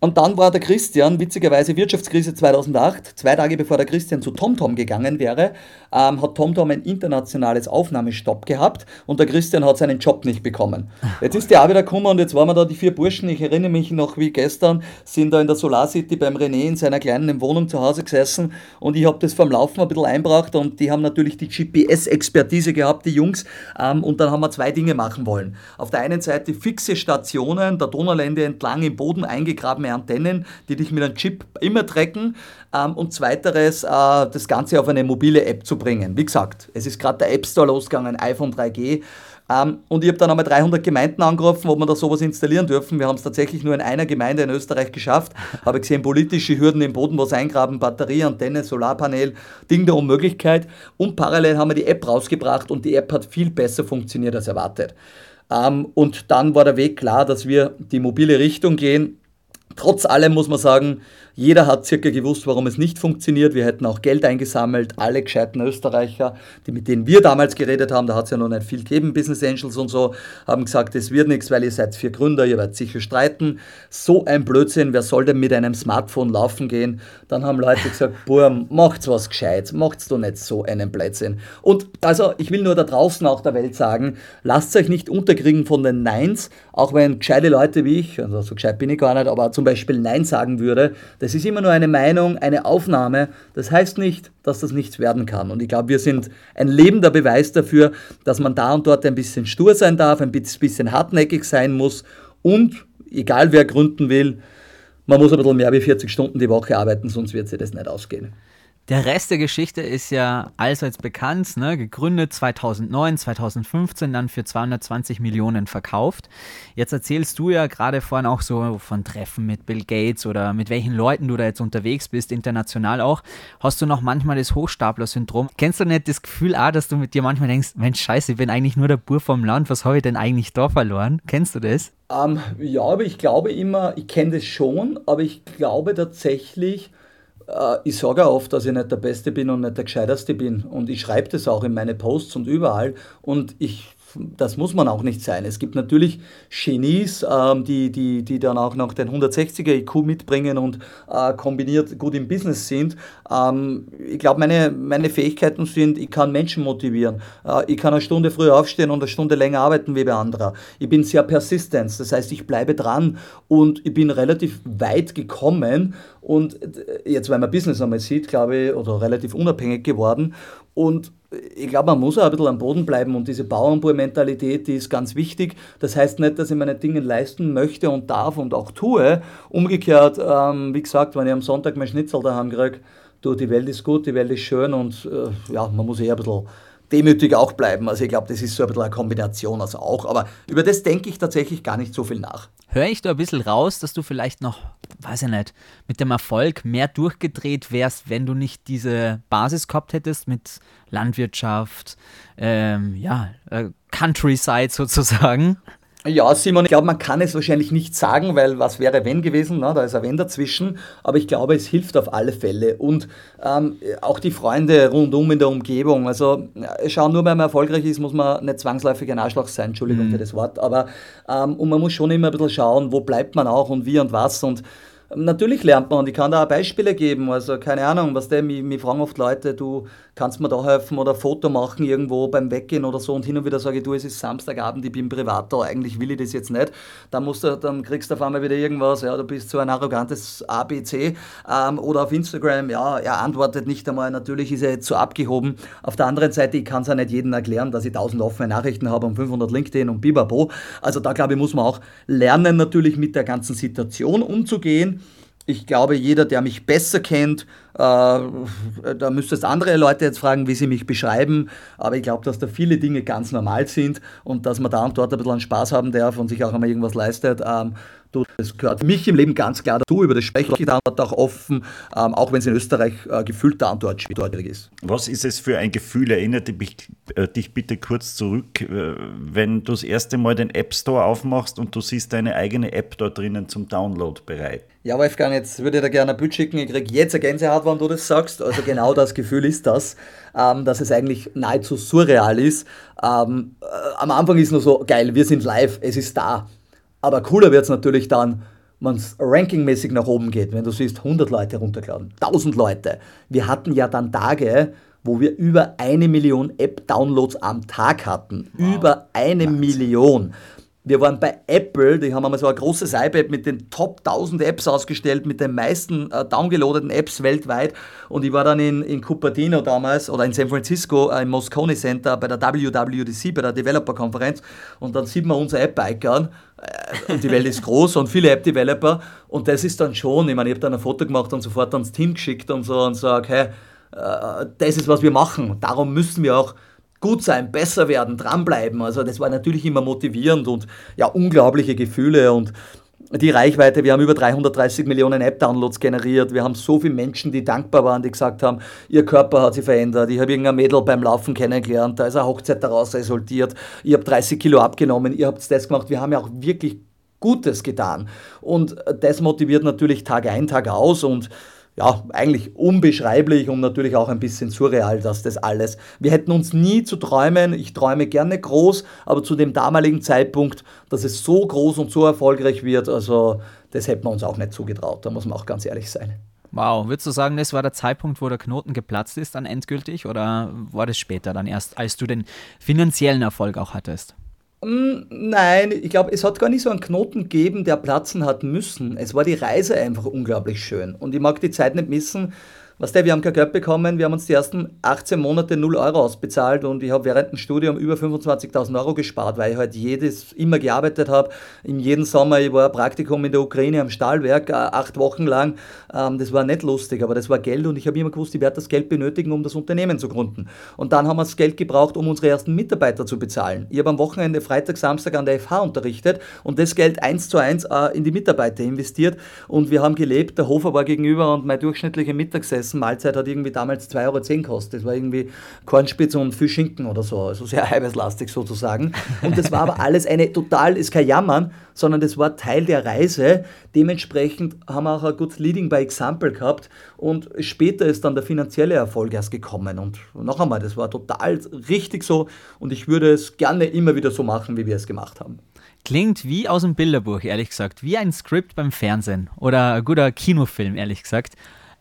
S1: Und dann war der Christian, witzigerweise Wirtschaftskrise 2008, zwei Tage bevor der Christian zu TomTom gegangen wäre, ähm, hat TomTom ein internationales Aufnahmestopp gehabt und der Christian hat seinen Job nicht bekommen. Jetzt ist der auch wieder gekommen und jetzt waren wir da die vier Burschen, ich erinnere mich noch wie gestern, sind da in der Solar City beim René in seiner kleinen Wohnung zu Hause gesessen und ich habe das vom Laufen ein bisschen einbracht und die haben natürlich die GPS-Expertise gehabt, die Jungs, ähm, und dann haben wir zwei Dinge machen wollen. Auf der einen Seite fixe Stationen der Donaulände entlang im Boden eingegrabene Antennen, die dich mit einem Chip immer tracken. Ähm, und zweiteres, äh, das Ganze auf eine mobile App zu bringen. Wie gesagt, es ist gerade der App Store losgegangen, iPhone 3G. Ähm, und ich habe dann einmal 300 Gemeinden angerufen, ob wir da sowas installieren dürfen. Wir haben es tatsächlich nur in einer Gemeinde in Österreich geschafft. (laughs) Habe gesehen, politische Hürden im Boden was eingraben, Batterie, Antenne, Solarpanel, Ding der Unmöglichkeit. Und parallel haben wir die App rausgebracht und die App hat viel besser funktioniert als erwartet. Ähm, und dann war der Weg klar, dass wir die mobile Richtung gehen. Trotz allem muss man sagen, jeder hat circa gewusst, warum es nicht funktioniert. Wir hätten auch Geld eingesammelt, alle gescheiten Österreicher, die, mit denen wir damals geredet haben, da hat es ja noch nicht viel gegeben, Business Angels und so, haben gesagt, es wird nichts, weil ihr seid vier Gründer, ihr werdet sicher streiten. So ein Blödsinn, wer soll denn mit einem Smartphone laufen gehen? Dann haben Leute gesagt, (laughs) Burm, macht's was Gescheites, macht's doch nicht so einen Blödsinn. Und also, ich will nur da draußen auch der Welt sagen, lasst euch nicht unterkriegen von den Neins, auch wenn gescheite Leute wie ich, also so gescheit bin ich gar nicht, aber zum Beispiel Nein sagen würde, das ist immer nur eine Meinung, eine Aufnahme. Das heißt nicht, dass das nichts werden kann. Und ich glaube, wir sind ein lebender Beweis dafür, dass man da und dort ein bisschen stur sein darf, ein bisschen hartnäckig sein muss und, egal wer gründen will, man muss ein bisschen mehr wie 40 Stunden die Woche arbeiten, sonst wird sich das nicht ausgehen.
S3: Der Rest der Geschichte ist ja allseits bekannt, ne? gegründet 2009, 2015, dann für 220 Millionen verkauft. Jetzt erzählst du ja gerade vorhin auch so von Treffen mit Bill Gates oder mit welchen Leuten du da jetzt unterwegs bist, international auch. Hast du noch manchmal das Hochstapler-Syndrom? Kennst du nicht das Gefühl auch, dass du mit dir manchmal denkst, Mensch, scheiße, ich bin eigentlich nur der Bur vom Land, was habe ich denn eigentlich da verloren? Kennst du das?
S1: Ähm, ja, aber ich glaube immer, ich kenne das schon, aber ich glaube tatsächlich, ich sage oft, dass ich nicht der Beste bin und nicht der Gescheiterste bin. Und ich schreibe das auch in meine Posts und überall. Und ich das muss man auch nicht sein. Es gibt natürlich Genies, ähm, die, die, die dann auch noch den 160er IQ mitbringen und äh, kombiniert gut im Business sind. Ähm, ich glaube, meine, meine Fähigkeiten sind, ich kann Menschen motivieren. Äh, ich kann eine Stunde früher aufstehen und eine Stunde länger arbeiten wie bei anderen. Ich bin sehr persistent, das heißt, ich bleibe dran und ich bin relativ weit gekommen und äh, jetzt, weil man Business einmal sieht, glaube ich, oder relativ unabhängig geworden und ich glaube, man muss auch ein bisschen am Boden bleiben und diese Bauernbur-Mentalität, die ist ganz wichtig. Das heißt nicht, dass ich meine Dinge leisten möchte und darf und auch tue. Umgekehrt, ähm, wie gesagt, wenn ich am Sonntag mein Schnitzel daheim kriege, du, die Welt ist gut, die Welt ist schön und äh, ja, man muss eher ein bisschen demütig auch bleiben. Also ich glaube, das ist so ein bisschen eine Kombination, also auch. Aber über das denke ich tatsächlich gar nicht so viel nach.
S3: Höre ich da ein bisschen raus, dass du vielleicht noch, weiß ich nicht, mit dem Erfolg mehr durchgedreht wärst, wenn du nicht diese Basis gehabt hättest mit Landwirtschaft, ähm, ja, äh, Countryside sozusagen?
S1: Ja, Simon, ich glaube, man kann es wahrscheinlich nicht sagen, weil was wäre wenn gewesen? Na, da ist ein Wenn dazwischen. Aber ich glaube, es hilft auf alle Fälle. Und ähm, auch die Freunde rundum in der Umgebung. Also schau, nur weil man erfolgreich ist, muss man nicht zwangsläufig ein Arschloch sein. Entschuldigung mhm. für das Wort. Aber ähm, und man muss schon immer ein bisschen schauen, wo bleibt man auch und wie und was. Und Natürlich lernt man und ich kann da auch Beispiele geben. Also keine Ahnung, was der, mich, mich fragen oft Leute, du kannst mir da helfen oder ein Foto machen irgendwo beim Weggehen oder so und hin und wieder sage ich, du, es ist Samstagabend, ich bin privat da, eigentlich will ich das jetzt nicht. Dann, musst du, dann kriegst du auf einmal wieder irgendwas, ja, du bist so ein arrogantes ABC ähm, oder auf Instagram, ja, er antwortet nicht einmal, natürlich ist er jetzt so abgehoben. Auf der anderen Seite, ich kann es ja nicht jedem erklären, dass ich 1000 offene Nachrichten habe und 500 LinkedIn und bibabo. Also da glaube ich, muss man auch lernen, natürlich mit der ganzen Situation umzugehen ich glaube, jeder, der mich besser kennt, äh, da müsste es andere Leute jetzt fragen, wie sie mich beschreiben. Aber ich glaube, dass da viele Dinge ganz normal sind und dass man da und dort ein bisschen Spaß haben darf und sich auch einmal irgendwas leistet. Ähm, du, das gehört für mich im Leben ganz klar dazu. Über das spreche ich da dort auch offen, ähm, auch wenn es in Österreich äh, gefühlt da schwierig ist.
S4: Was ist es für ein Gefühl? Erinnert dich, äh, dich bitte kurz zurück, äh, wenn du das erste Mal den App Store aufmachst und du siehst deine eigene App dort drinnen zum Download bereit.
S1: Ja, Wolfgang, jetzt würde ich dir gerne ein Bild schicken. Ich kriege jetzt eine Gänsehaut, wenn du das sagst. Also genau das Gefühl ist das, ähm, dass es eigentlich nahezu surreal ist. Ähm, äh, am Anfang ist nur so, geil, wir sind live, es ist da. Aber cooler wird es natürlich dann, wenn es rankingmäßig nach oben geht, wenn du siehst, 100 Leute runtergeladen, 1000 Leute. Wir hatten ja dann Tage, wo wir über eine Million App-Downloads am Tag hatten. Wow. Über eine Wahnsinn. Million. Wir waren bei Apple, die haben einmal so ein großes iPad mit den Top 1000 Apps ausgestellt, mit den meisten äh, downgeloadeten Apps weltweit. Und ich war dann in, in Cupertino damals oder in San Francisco äh, im Moscone Center bei der WWDC, bei der Developer-Konferenz. Und dann sieht man unser App-Icon. Äh, und die Welt ist groß und viele App-Developer. Und das ist dann schon, ich meine, ich habe dann ein Foto gemacht und sofort ans Team geschickt und so und sage, hey, äh, das ist, was wir machen. Darum müssen wir auch gut sein, besser werden, dranbleiben. Also das war natürlich immer motivierend und ja, unglaubliche Gefühle und die Reichweite, wir haben über 330 Millionen App-Downloads generiert. Wir haben so viele Menschen, die dankbar waren, die gesagt haben, ihr Körper hat sich verändert. Ich habe irgendein Mädel beim Laufen kennengelernt, da ist eine Hochzeit daraus resultiert. Ich habe 30 Kilo abgenommen, ihr habt das gemacht. Wir haben ja auch wirklich Gutes getan. Und das motiviert natürlich Tag ein, Tag aus und ja, eigentlich unbeschreiblich und natürlich auch ein bisschen surreal, dass das alles. Wir hätten uns nie zu träumen, ich träume gerne groß, aber zu dem damaligen Zeitpunkt, dass es so groß und so erfolgreich wird, also das hätten wir uns auch nicht zugetraut, da muss man auch ganz ehrlich sein.
S3: Wow, würdest du sagen, das war der Zeitpunkt, wo der Knoten geplatzt ist, dann endgültig, oder war das später dann erst, als du den finanziellen Erfolg auch hattest?
S1: Hm, nein, ich glaube, es hat gar nicht so einen Knoten gegeben, der platzen hat müssen. Es war die Reise einfach unglaublich schön. Und ich mag die Zeit nicht missen, was der, wir haben kein Geld bekommen, wir haben uns die ersten 18 Monate 0 Euro ausbezahlt und ich habe während dem Studium über 25.000 Euro gespart, weil ich halt jedes immer gearbeitet habe. In jedem Sommer, ich war Praktikum in der Ukraine am Stahlwerk, äh, acht Wochen lang. Ähm, das war nicht lustig, aber das war Geld und ich habe immer gewusst, ich werde das Geld benötigen, um das Unternehmen zu gründen. Und dann haben wir das Geld gebraucht, um unsere ersten Mitarbeiter zu bezahlen. Ich habe am Wochenende Freitag, Samstag an der FH unterrichtet und das Geld eins zu eins äh, in die Mitarbeiter investiert und wir haben gelebt. Der Hofer war gegenüber und mein durchschnittlicher Mittagessen Essen, Mahlzeit hat irgendwie damals 2,10 Euro gekostet. Das war irgendwie Kornspitze und viel Schinken oder so, also sehr eiweißlastig sozusagen. Und das war aber alles eine total, ist kein Jammern, sondern das war Teil der Reise. Dementsprechend haben wir auch ein gutes Leading by Example gehabt und später ist dann der finanzielle Erfolg erst gekommen. Und noch einmal, das war total richtig so und ich würde es gerne immer wieder so machen, wie wir es gemacht haben.
S3: Klingt wie aus dem Bilderbuch, ehrlich gesagt. Wie ein Skript beim Fernsehen oder ein guter Kinofilm, ehrlich gesagt.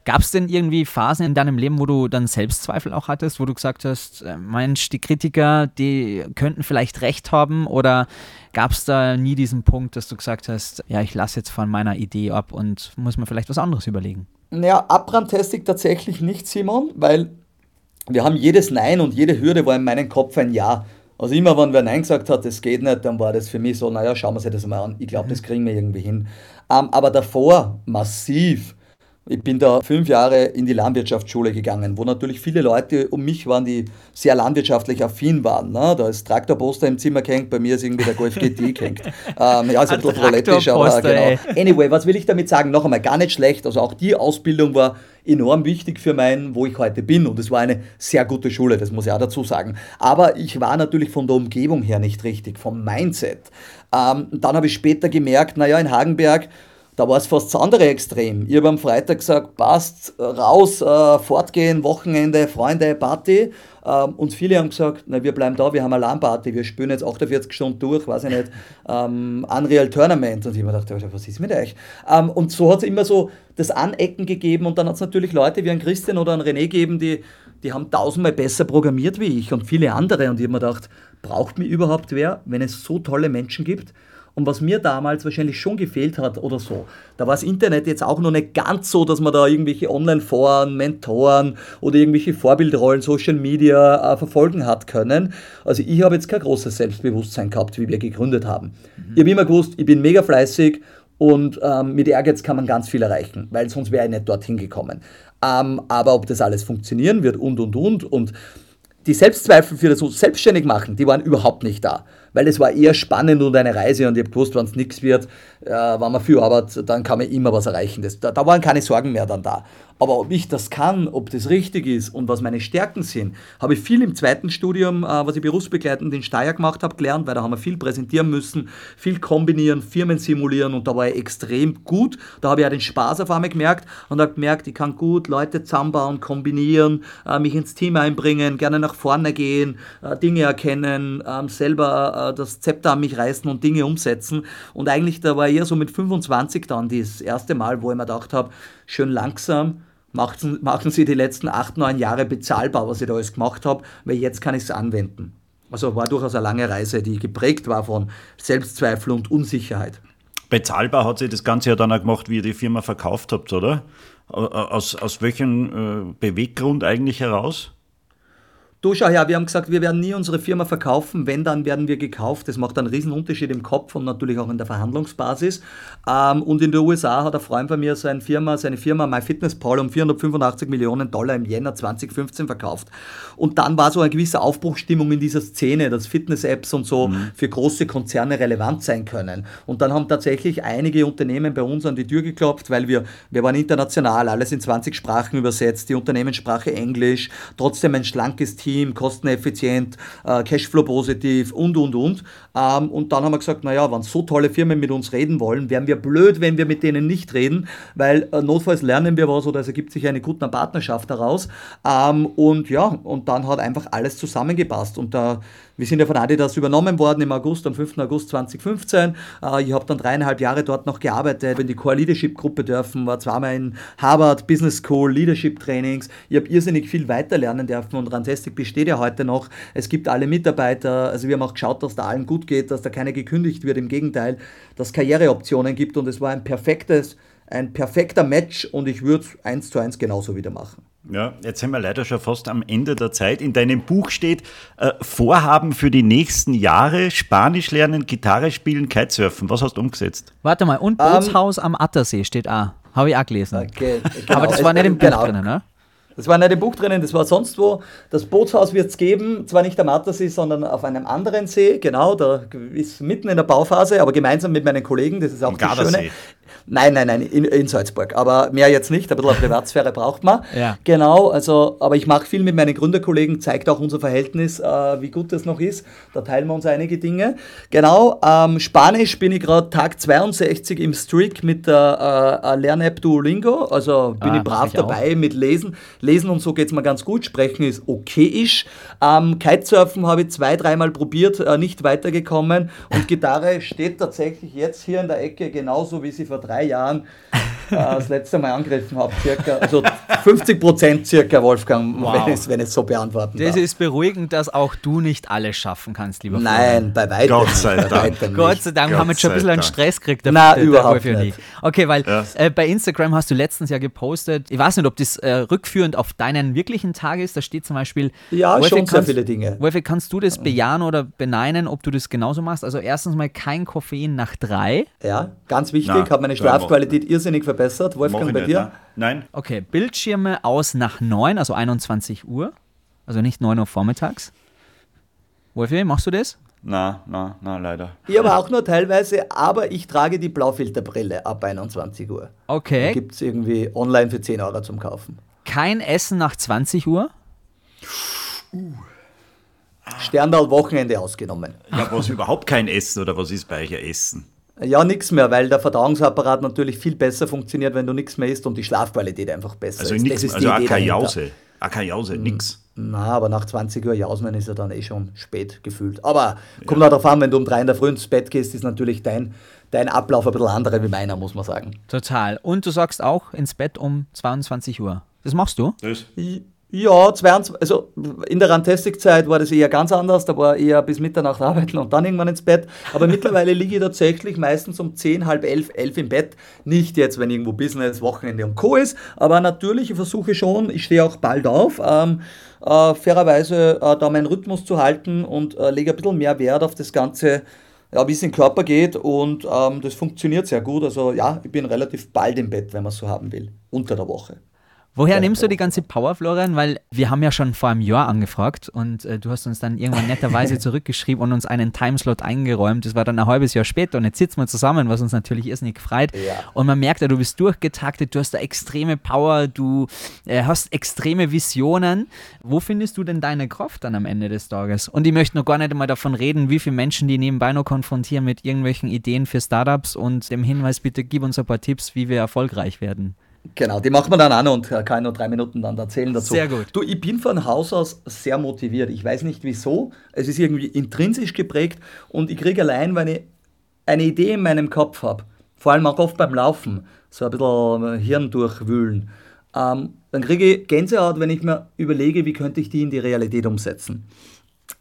S3: Gab es denn irgendwie Phasen in deinem Leben, wo du dann Selbstzweifel auch hattest, wo du gesagt hast, äh, Mensch, die Kritiker, die könnten vielleicht recht haben? Oder gab es da nie diesen Punkt, dass du gesagt hast, ja, ich lasse jetzt von meiner Idee ab und muss mir vielleicht was anderes überlegen?
S1: Naja, abbrandtestig tatsächlich nicht, Simon, weil wir haben jedes Nein und jede Hürde war in meinem Kopf ein Ja. Also immer, wenn wer Nein gesagt hat, das geht nicht, dann war das für mich so, naja, schauen wir uns das mal an. Ich glaube, das mhm. kriegen wir irgendwie hin. Ähm, aber davor massiv ich bin da fünf Jahre in die Landwirtschaftsschule gegangen, wo natürlich viele Leute um mich waren, die sehr landwirtschaftlich affin waren. Ne? Da ist Traktorposter im Zimmer gehängt, bei mir ist irgendwie der Golf GT (laughs) gehängt. Ähm, ja, ist ein bisschen proletisch, aber genau. Anyway, was will ich damit sagen? Noch einmal, gar nicht schlecht. Also auch die Ausbildung war enorm wichtig für mein, wo ich heute bin. Und es war eine sehr gute Schule, das muss ich auch dazu sagen. Aber ich war natürlich von der Umgebung her nicht richtig, vom Mindset. Ähm, dann habe ich später gemerkt, naja, in Hagenberg, da war es fast das andere Extrem. Ich habe am Freitag gesagt, passt, raus, äh, fortgehen, Wochenende, Freunde, Party. Ähm, und viele haben gesagt, na, wir bleiben da, wir haben eine LAN-Party, wir spielen jetzt 48 Stunden durch, weiß ich nicht, ähm, Unreal Tournament. Und ich habe mir gedacht, was ist mit euch? Ähm, und so hat es immer so das Anecken gegeben und dann hat es natürlich Leute wie ein Christian oder ein René gegeben, die, die haben tausendmal besser programmiert wie ich und viele andere. Und ich habe mir gedacht, braucht mir überhaupt wer, wenn es so tolle Menschen gibt? Und was mir damals wahrscheinlich schon gefehlt hat oder so, da war das Internet jetzt auch noch nicht ganz so, dass man da irgendwelche Online-Foren, Mentoren oder irgendwelche Vorbildrollen, Social Media äh, verfolgen hat können. Also ich habe jetzt kein großes Selbstbewusstsein gehabt, wie wir gegründet haben. Mhm. Ich habe immer gewusst, ich bin mega fleißig und ähm, mit Ehrgeiz kann man ganz viel erreichen, weil sonst wäre ich nicht dorthin gekommen. Ähm, aber ob das alles funktionieren wird und und und und die Selbstzweifel für das selbstständig machen, die waren überhaupt nicht da weil es war eher spannend und eine Reise und ich habe gewusst, wenn es nichts wird, äh, wenn man viel arbeitet, dann kann man immer was erreichen. Das, da, da waren keine Sorgen mehr dann da. Aber ob ich das kann, ob das richtig ist und was meine Stärken sind, habe ich viel im zweiten Studium, äh, was ich berufsbegleitend in Steyr gemacht habe, gelernt, weil da haben wir viel präsentieren müssen, viel kombinieren, Firmen simulieren und da war ich extrem gut. Da habe ich auch den Spaß auf einmal gemerkt und habe gemerkt, ich kann gut Leute zusammenbauen, kombinieren, äh, mich ins Team einbringen, gerne nach vorne gehen, äh, Dinge erkennen, ähm, selber das Zepter an mich reißen und Dinge umsetzen. Und eigentlich, da war eher so mit 25 dann das erste Mal, wo ich mir gedacht habe, schön langsam, machen, machen Sie die letzten acht, neun Jahre bezahlbar, was ich da alles gemacht habe, weil jetzt kann ich es anwenden. Also war durchaus eine lange Reise, die geprägt war von Selbstzweifel und Unsicherheit.
S4: Bezahlbar hat sich das Ganze ja dann auch gemacht, wie ihr die Firma verkauft habt, oder? Aus, aus welchem äh, Beweggrund eigentlich heraus?
S1: Du schau her, wir haben gesagt, wir werden nie unsere Firma verkaufen, wenn, dann werden wir gekauft. Das macht einen riesen Unterschied im Kopf und natürlich auch in der Verhandlungsbasis. Ähm, und in den USA hat ein Freund von mir seine Firma, seine Firma MyFitnessPal um 485 Millionen Dollar im Jänner 2015 verkauft. Und dann war so eine gewisse Aufbruchstimmung in dieser Szene, dass Fitness-Apps und so mhm. für große Konzerne relevant sein können. Und dann haben tatsächlich einige Unternehmen bei uns an die Tür geklopft, weil wir, wir waren international, alles in 20 Sprachen übersetzt, die Unternehmenssprache Englisch, trotzdem ein schlankes Team Team, kosteneffizient, äh, Cashflow positiv und, und, und. Ähm, und dann haben wir gesagt, naja, wenn so tolle Firmen mit uns reden wollen, wären wir blöd, wenn wir mit denen nicht reden, weil äh, notfalls lernen wir was oder es ergibt sich eine gute Partnerschaft daraus. Ähm, und ja, und dann hat einfach alles zusammengepasst. Und da wir sind ja von Adidas übernommen worden im August, am 5. August 2015. Äh, ich habe dann dreieinhalb Jahre dort noch gearbeitet, in die Core Leadership Gruppe dürfen, war zweimal in Harvard Business School, Leadership Trainings. Ich habe irrsinnig viel weiterlernen dürfen und Rantastic besteht ja heute noch. Es gibt alle Mitarbeiter, also wir haben auch geschaut, dass da allen gut geht, dass da keiner gekündigt wird. Im Gegenteil, dass es Karriereoptionen gibt und es war ein perfektes, ein perfekter Match und ich würde es eins zu eins genauso wieder machen.
S4: Ja, jetzt sind wir leider schon fast am Ende der Zeit. In deinem Buch steht äh, Vorhaben für die nächsten Jahre, Spanisch lernen, Gitarre spielen, Kitesurfen. Was hast du umgesetzt?
S3: Warte mal, und Bootshaus um, am Attersee steht auch. Habe ich auch gelesen. Okay, genau. Aber das war nicht im Buch genau. drin, ne?
S1: Das war nicht im Buch drinnen, das war sonst wo. Das Bootshaus wird es geben, zwar nicht am Attersee, sondern auf einem anderen See, genau, da ist mitten in der Bauphase, aber gemeinsam mit meinen Kollegen, das ist auch Im das Schöne. Nein, nein, nein, in, in, Salzburg. Aber mehr jetzt nicht. Ein bisschen Privatsphäre (laughs) braucht man. Ja. Genau, also, aber ich mache viel mit meinen Gründerkollegen, zeigt auch unser Verhältnis, äh, wie gut das noch ist. Da teilen wir uns einige Dinge. Genau, ähm, Spanisch bin ich gerade Tag 62 im Streak mit der äh, Lern-App Duolingo. Also bin ah, ich brav ich dabei auch. mit Lesen. Lesen und so geht es mir ganz gut. Sprechen ist okayisch. Ähm, Kitesurfen habe ich zwei, dreimal probiert, äh, nicht weitergekommen. Und Gitarre steht tatsächlich jetzt hier in der Ecke genauso, wie sie vor drei Jahren das letzte Mal angegriffen habe, circa, also 50 Prozent circa, Wolfgang, wow. wenn, ich, wenn es so beantworten
S3: Das darf. ist beruhigend, dass auch du nicht alles schaffen kannst, lieber
S1: Nein, bei weitem
S3: Gott sei Dank. Bei Gott sei Dank Gott haben wir schon ein bisschen einen Stress gekriegt.
S1: Nein, überhaupt nicht.
S3: Okay, weil ja. äh, bei Instagram hast du letztens ja gepostet, ich weiß nicht, ob das äh, rückführend auf deinen wirklichen Tag ist, da steht zum Beispiel...
S1: Ja, Wolfi, schon kannst, sehr viele Dinge.
S3: Wolfi, kannst du das bejahen oder beneinen, ob du das genauso machst? Also erstens mal kein Koffein nach drei.
S1: Ja, ganz wichtig, habe meine Schlafqualität irrsinnig verbessert. Wolfgang, bei dir?
S4: Ne? Nein.
S3: Okay, Bildschirme aus nach 9, also 21 Uhr. Also nicht 9 Uhr vormittags. Wolfi, machst du das?
S4: Na, na, na, leider.
S1: Ich aber auch nur teilweise, aber ich trage die Blaufilterbrille ab 21 Uhr.
S3: Okay.
S1: Gibt es irgendwie online für 10 Euro zum Kaufen.
S3: Kein Essen nach 20 Uhr?
S1: Uh. Sterndal Wochenende ausgenommen.
S4: Ja, was überhaupt kein Essen oder was ist bei euch Essen?
S1: Ja, nichts mehr, weil der Verdauungsapparat natürlich viel besser funktioniert, wenn du nichts mehr isst und die Schlafqualität einfach besser
S4: also
S1: ist.
S4: Nix, also auch keine Jause. Auch keine Jause, nix.
S1: Na, aber nach 20 Uhr Jausen ist ja dann eh schon spät gefühlt. Aber kommt ja. auch darauf an, wenn du um drei in der Früh ins Bett gehst, ist natürlich dein, dein Ablauf ein bisschen anderer wie meiner, muss man sagen.
S3: Total. Und du sagst auch ins Bett um 22 Uhr. Das machst du? Das.
S1: Ja, 22, also in der Rantastic-Zeit war das eher ganz anders. Da war eher bis Mitternacht arbeiten und dann irgendwann ins Bett. Aber mittlerweile (laughs) liege ich tatsächlich meistens um 10, halb 11, 11 im Bett. Nicht jetzt, wenn irgendwo Business, Wochenende und Co. ist. Aber natürlich, ich versuche schon, ich stehe auch bald auf, ähm, äh, fairerweise äh, da meinen Rhythmus zu halten und äh, lege ein bisschen mehr Wert auf das Ganze, ja, wie es in den Körper geht. Und ähm, das funktioniert sehr gut. Also ja, ich bin relativ bald im Bett, wenn man es so haben will, unter der Woche.
S3: Woher nimmst du die ganze Power, Florian? Weil wir haben ja schon vor einem Jahr angefragt und äh, du hast uns dann irgendwann netterweise (laughs) zurückgeschrieben und uns einen Timeslot eingeräumt. Das war dann ein halbes Jahr später und jetzt sitzen wir zusammen, was uns natürlich irrsinnig freut. Ja. Und man merkt ja, du bist durchgetaktet, du hast da extreme Power, du äh, hast extreme Visionen. Wo findest du denn deine Kraft dann am Ende des Tages? Und ich möchte noch gar nicht einmal davon reden, wie viele Menschen die nebenbei noch konfrontieren mit irgendwelchen Ideen für Startups und dem Hinweis, bitte gib uns ein paar Tipps, wie wir erfolgreich werden.
S1: Genau, die machen wir dann an und kann ich nur drei Minuten dann erzählen dazu.
S3: Sehr gut.
S1: Du, ich bin von Haus aus sehr motiviert. Ich weiß nicht wieso. Es ist irgendwie intrinsisch geprägt und ich kriege allein, wenn ich eine Idee in meinem Kopf habe, vor allem auch oft beim Laufen, so ein bisschen Hirn durchwühlen, ähm, dann kriege ich Gänsehaut, wenn ich mir überlege, wie könnte ich die in die Realität umsetzen.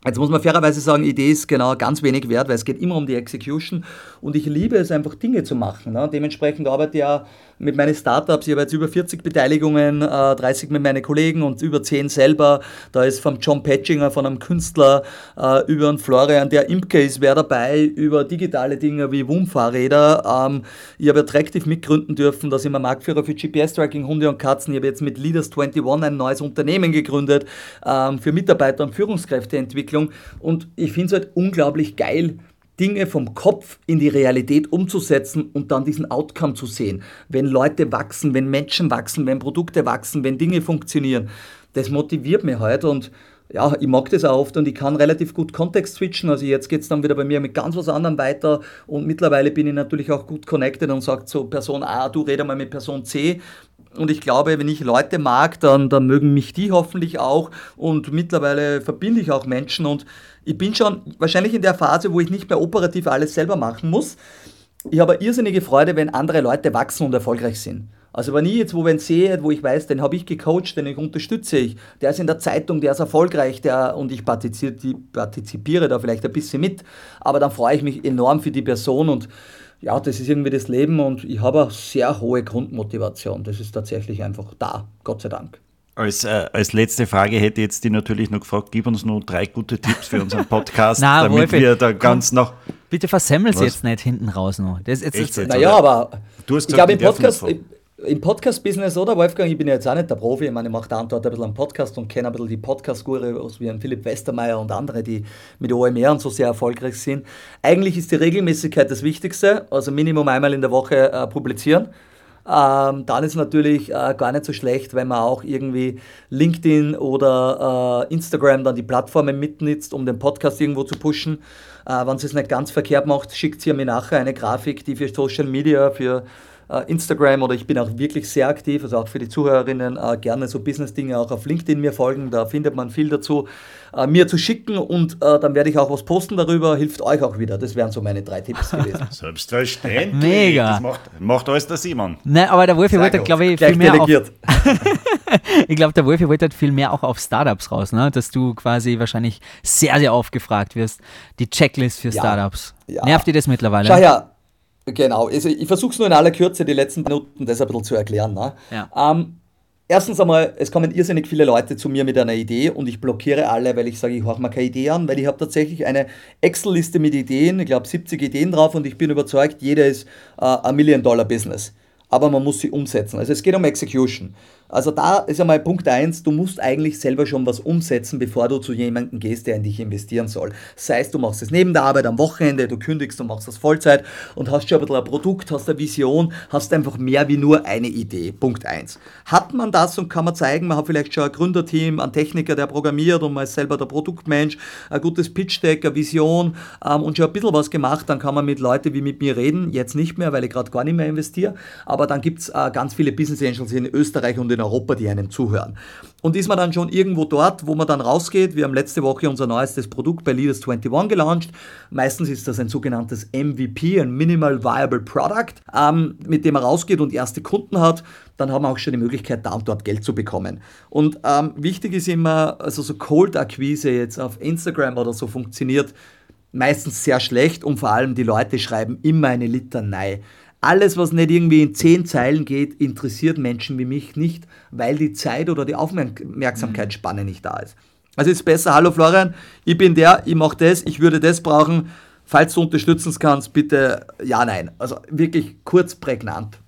S1: Jetzt muss man fairerweise sagen, Idee ist genau ganz wenig wert, weil es geht immer um die Execution und ich liebe es einfach Dinge zu machen. Ne? Dementsprechend arbeite ich ja mit meinen Startups, ich habe jetzt über 40 Beteiligungen, äh, 30 mit meinen Kollegen und über 10 selber. Da ist vom John Patchinger, von einem Künstler, äh, über einen Florian, der Imker ist, wer dabei, über digitale Dinge wie WUM-Fahrräder. Ähm, ich habe Attractive mitgründen dürfen, da sind wir Marktführer für GPS-Tracking, Hunde und Katzen. Ich habe jetzt mit Leaders 21 ein neues Unternehmen gegründet ähm, für Mitarbeiter- und Führungskräfteentwicklung und ich finde es halt unglaublich geil, Dinge vom Kopf in die Realität umzusetzen und dann diesen Outcome zu sehen. Wenn Leute wachsen, wenn Menschen wachsen, wenn Produkte wachsen, wenn Dinge funktionieren. Das motiviert mich heute und ja, ich mag das auch oft und ich kann relativ gut Kontext switchen. Also jetzt geht es dann wieder bei mir mit ganz was anderem weiter und mittlerweile bin ich natürlich auch gut connected und sage so Person A, du rede mal mit Person C. Und ich glaube, wenn ich Leute mag, dann, dann mögen mich die hoffentlich auch. Und mittlerweile verbinde ich auch Menschen und ich bin schon wahrscheinlich in der Phase, wo ich nicht mehr operativ alles selber machen muss. Ich habe irrsinnige Freude, wenn andere Leute wachsen und erfolgreich sind. Also wenn ich jetzt wo wen sehe, wo ich weiß, den habe ich gecoacht, den ich unterstütze ich, der ist in der Zeitung, der ist erfolgreich, der und ich partizipiere da vielleicht ein bisschen mit, aber dann freue ich mich enorm für die Person und ja, das ist irgendwie das Leben und ich habe eine sehr hohe Grundmotivation. Das ist tatsächlich einfach da, Gott sei Dank.
S4: Als, äh, als letzte Frage hätte ich jetzt die natürlich noch gefragt, gib uns nur drei gute Tipps für unseren Podcast, (laughs)
S3: Na,
S4: damit
S3: Wolfi,
S4: wir da ganz
S3: komm,
S4: noch...
S3: Bitte versemmel's
S4: Was?
S3: jetzt nicht hinten raus noch. Das ist jetzt,
S4: jetzt?
S1: Naja, aber
S4: Du hast
S1: ich
S4: gesagt,
S1: glaube im Podcast, im Podcast-Business, oder Wolfgang, ich bin ja jetzt auch nicht der Profi, ich meine, ich mache da und dort ein bisschen einen Podcast und kenne ein bisschen die Podcast-Gurus wie ein Philipp Westermeier und andere, die mit OMR und so sehr erfolgreich sind. Eigentlich ist die Regelmäßigkeit das Wichtigste, also Minimum einmal in der Woche äh, publizieren. Ähm, dann ist natürlich äh, gar nicht so schlecht, wenn man auch irgendwie LinkedIn oder äh, Instagram dann die Plattformen mitnutzt, um den Podcast irgendwo zu pushen. Äh, wenn es nicht ganz verkehrt macht, schickt ihr mir nachher eine Grafik, die für Social Media, für Instagram oder ich bin auch wirklich sehr aktiv, also auch für die Zuhörerinnen äh, gerne so Business-Dinge auch auf LinkedIn mir folgen, da findet man viel dazu, äh, mir zu schicken und äh, dann werde ich auch was posten darüber, hilft euch auch wieder. Das wären so meine drei Tipps (laughs) gewesen.
S4: Selbstverständlich. (laughs)
S3: Mega.
S4: Das macht, macht alles der Simon.
S3: Nein, aber der Wolfi wollte, glaube ich, viel mehr auf,
S1: delegiert. (laughs)
S3: ich glaube, der Wolfi wollte halt viel mehr auch auf Startups raus, ne? dass du quasi wahrscheinlich sehr, sehr oft gefragt wirst. Die Checklist für
S1: Ja.
S3: Startups.
S1: Ja.
S3: Nervt dir das mittlerweile?
S1: Schau her, genau. Also ich versuche es nur in aller Kürze, die letzten Minuten das ein bisschen zu erklären. Ne?
S3: Ja.
S1: Ähm, erstens einmal, es kommen irrsinnig viele Leute zu mir mit einer Idee und ich blockiere alle, weil ich sage, ich horche mir keine Idee an, weil ich habe tatsächlich eine Excel-Liste mit Ideen, ich glaube 70 Ideen drauf und ich bin überzeugt, jeder ist äh, ein Million-Dollar-Business. Aber man muss sie umsetzen. Also es geht um Execution. Also da ist einmal Punkt eins: du musst eigentlich selber schon was umsetzen, bevor du zu jemandem gehst, der in dich investieren soll. Sei es, du machst es neben der Arbeit am Wochenende, du kündigst und machst das Vollzeit und hast schon ein bisschen ein Produkt, hast eine Vision, hast einfach mehr wie nur eine Idee. Punkt eins. Hat man das und kann man zeigen, man hat vielleicht schon ein Gründerteam, einen Techniker, der programmiert und man ist selber der Produktmensch, ein gutes Pitch-Deck, eine Vision ähm, und schon ein bisschen was gemacht, dann kann man mit Leuten wie mit mir reden. Jetzt nicht mehr, weil ich gerade gar nicht mehr investiere, aber dann gibt es äh, ganz viele Business Angels in Österreich und in Europa, die einem zuhören. Und ist man dann schon irgendwo dort, wo man dann rausgeht, wir haben letzte Woche unser neuestes Produkt bei Leaders 21 gelauncht. Meistens ist das ein sogenanntes MVP, ein Minimal Viable Product, ähm, mit dem man rausgeht und erste Kunden hat. Dann haben wir auch schon die Möglichkeit, da und dort Geld zu bekommen. Und ähm, wichtig ist immer, also so Cold-Akquise jetzt auf Instagram oder so funktioniert meistens sehr schlecht und vor allem die Leute schreiben immer eine Litanei. Alles, was nicht irgendwie in zehn Zeilen geht, interessiert Menschen wie mich nicht, weil die Zeit oder die Aufmerksamkeitsspanne nicht da ist. Also ist besser, hallo Florian, ich bin der, ich mache das, ich würde das brauchen. Falls du unterstützen kannst, bitte ja, nein. Also wirklich kurz, prägnant.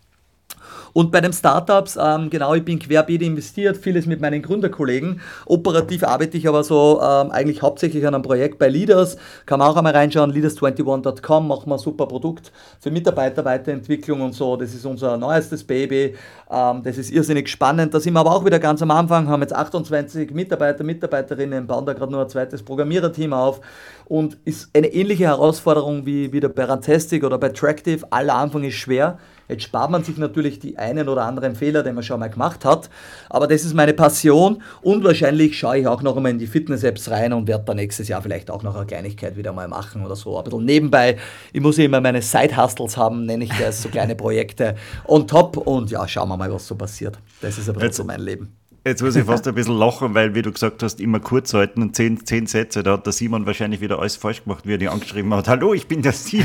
S1: Und bei den Startups, ähm, genau, ich bin querbeet investiert, vieles mit meinen Gründerkollegen. Operativ arbeite ich aber so ähm, eigentlich hauptsächlich an einem Projekt bei Leaders. Kann man auch einmal reinschauen, leaders21.com, machen wir ein super Produkt für Mitarbeiterweiterentwicklung und so. Das ist unser neuestes Baby. Ähm, das ist irrsinnig spannend. Da sind wir aber auch wieder ganz am Anfang, haben jetzt 28 Mitarbeiter, Mitarbeiterinnen, bauen da gerade nur ein zweites Programmiererteam auf und ist eine ähnliche Herausforderung wie wieder bei Rantastic oder bei Tractive. Aller Anfang ist schwer. Jetzt spart man sich natürlich die einen oder anderen Fehler, den man schon mal gemacht hat. Aber das ist meine Passion und wahrscheinlich schaue ich auch noch einmal in die Fitness-Apps rein und werde da nächstes Jahr vielleicht auch noch eine Kleinigkeit wieder mal machen oder so. Ein bisschen nebenbei. Ich muss immer meine Side-Hustles haben, nenne ich das, so kleine Projekte on top und ja, schauen wir mal, was so passiert. Das ist ein bisschen so mein Leben.
S4: Jetzt muss ich fast ein bisschen lachen, weil, wie du gesagt hast, immer kurz halten und zehn, zehn Sätze. Da hat der Simon wahrscheinlich wieder alles falsch gemacht, wie er dich angeschrieben hat. Hallo, ich bin der Simon.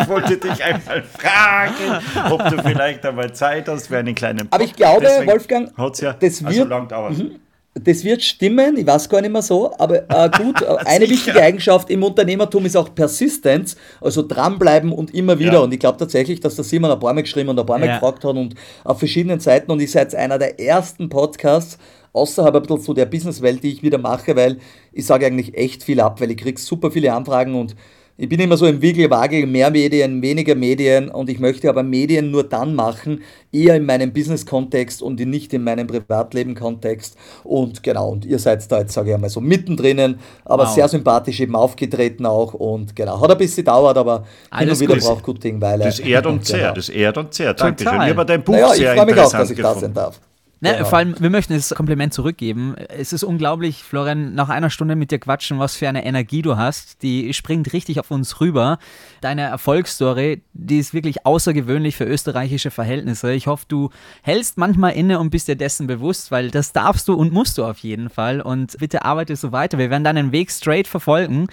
S4: Ich wollte dich einmal fragen, ob du vielleicht einmal Zeit hast für einen kleinen
S1: Aber ich glaube, Wolfgang,
S4: hat's ja
S1: das
S4: also
S1: wird,
S4: lang dauert.
S1: Das wird stimmen, ich weiß gar nicht mehr so, aber äh, gut, (laughs) eine wichtige Eigenschaft im Unternehmertum ist auch Persistenz, also dranbleiben und immer wieder.
S4: Ja.
S1: Und ich glaube tatsächlich, dass der Simon ein paar Mal geschrieben und ein paar Mal
S3: Ja.
S1: gefragt hat und auf verschiedenen Seiten und ich seid einer der ersten Podcasts, außerhalb ein bisschen so der Businesswelt, die ich wieder mache, weil ich sage eigentlich echt viel ab, weil ich kriege super viele Anfragen und ich bin immer so im Wiegelwagel, mehr Medien, weniger Medien und ich möchte aber Medien nur dann machen, eher in meinem Business-Kontext und nicht in meinem Privatleben-Kontext. Und genau, und ihr seid da jetzt, sage ich einmal, so mittendrin, aber
S3: Wow.
S1: sehr sympathisch eben aufgetreten auch und genau, hat ein bisschen gedauert, aber hin
S3: Alles
S1: und wieder braucht gut Ding, weil
S4: Das ehrt (laughs) und
S1: Genau.
S4: zehrt, das ehrt und zehrt. Danke
S3: Total.
S4: schön. Ich habe dein Buch
S1: Naja, ich
S4: sehr
S1: freue mich auch,
S4: interessant
S1: dass ich da sein
S4: gefunden.
S1: darf.
S3: Ne,
S1: Genau.
S3: Vor allem, wir möchten das Kompliment zurückgeben. Es ist unglaublich, Florian, nach einer Stunde mit dir quatschen, was für eine Energie du hast. Die springt richtig auf uns rüber. Deine Erfolgsstory, die ist wirklich außergewöhnlich für österreichische Verhältnisse. Ich hoffe, du hältst manchmal inne und bist dir dessen bewusst, weil das darfst du und musst du auf jeden Fall. Und bitte arbeite so weiter. Wir werden deinen Weg straight verfolgen.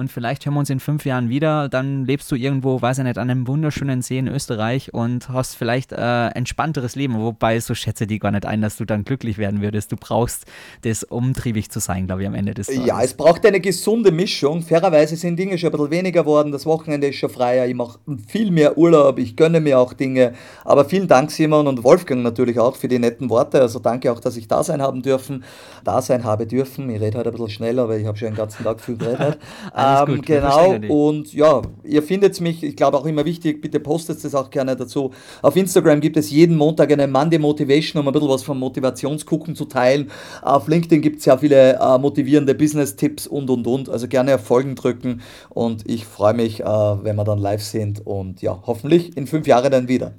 S3: Und vielleicht hören wir uns in fünf Jahren wieder. Dann lebst du irgendwo, weiß ich nicht, an einem wunderschönen See in Österreich und hast vielleicht äh, entspannteres Leben. Wobei, so schätze die gar nicht ein, dass du dann glücklich werden würdest. Du brauchst das, um triebig zu sein, glaube ich, am Ende des Tages.
S1: Ja, es braucht eine gesunde Mischung. Fairerweise sind Dinge schon ein bisschen weniger geworden. Das Wochenende ist schon freier. Ich mache viel mehr Urlaub. Ich gönne mir auch Dinge. Aber vielen Dank, Simon und Wolfgang natürlich auch für die netten Worte. Also danke auch, dass ich da sein haben dürfen. Da sein habe dürfen. Ich rede heute ein bisschen schneller, weil ich habe schon den ganzen Tag viel geredet. (laughs)
S3: Alles
S1: ähm,
S3: gut,
S1: genau. Und ja, ihr findet mich, ich glaube auch immer wichtig, bitte postet es auch gerne dazu. Auf Instagram gibt es jeden Montag eine Monday Motivation, um ein bisschen was vom Motivationsgucken zu teilen. Auf LinkedIn gibt es sehr viele äh, motivierende Business-Tipps und und und. Also gerne auf Folgen drücken und ich freue mich, äh, wenn wir dann live sind und ja, hoffentlich in fünf Jahren dann wieder.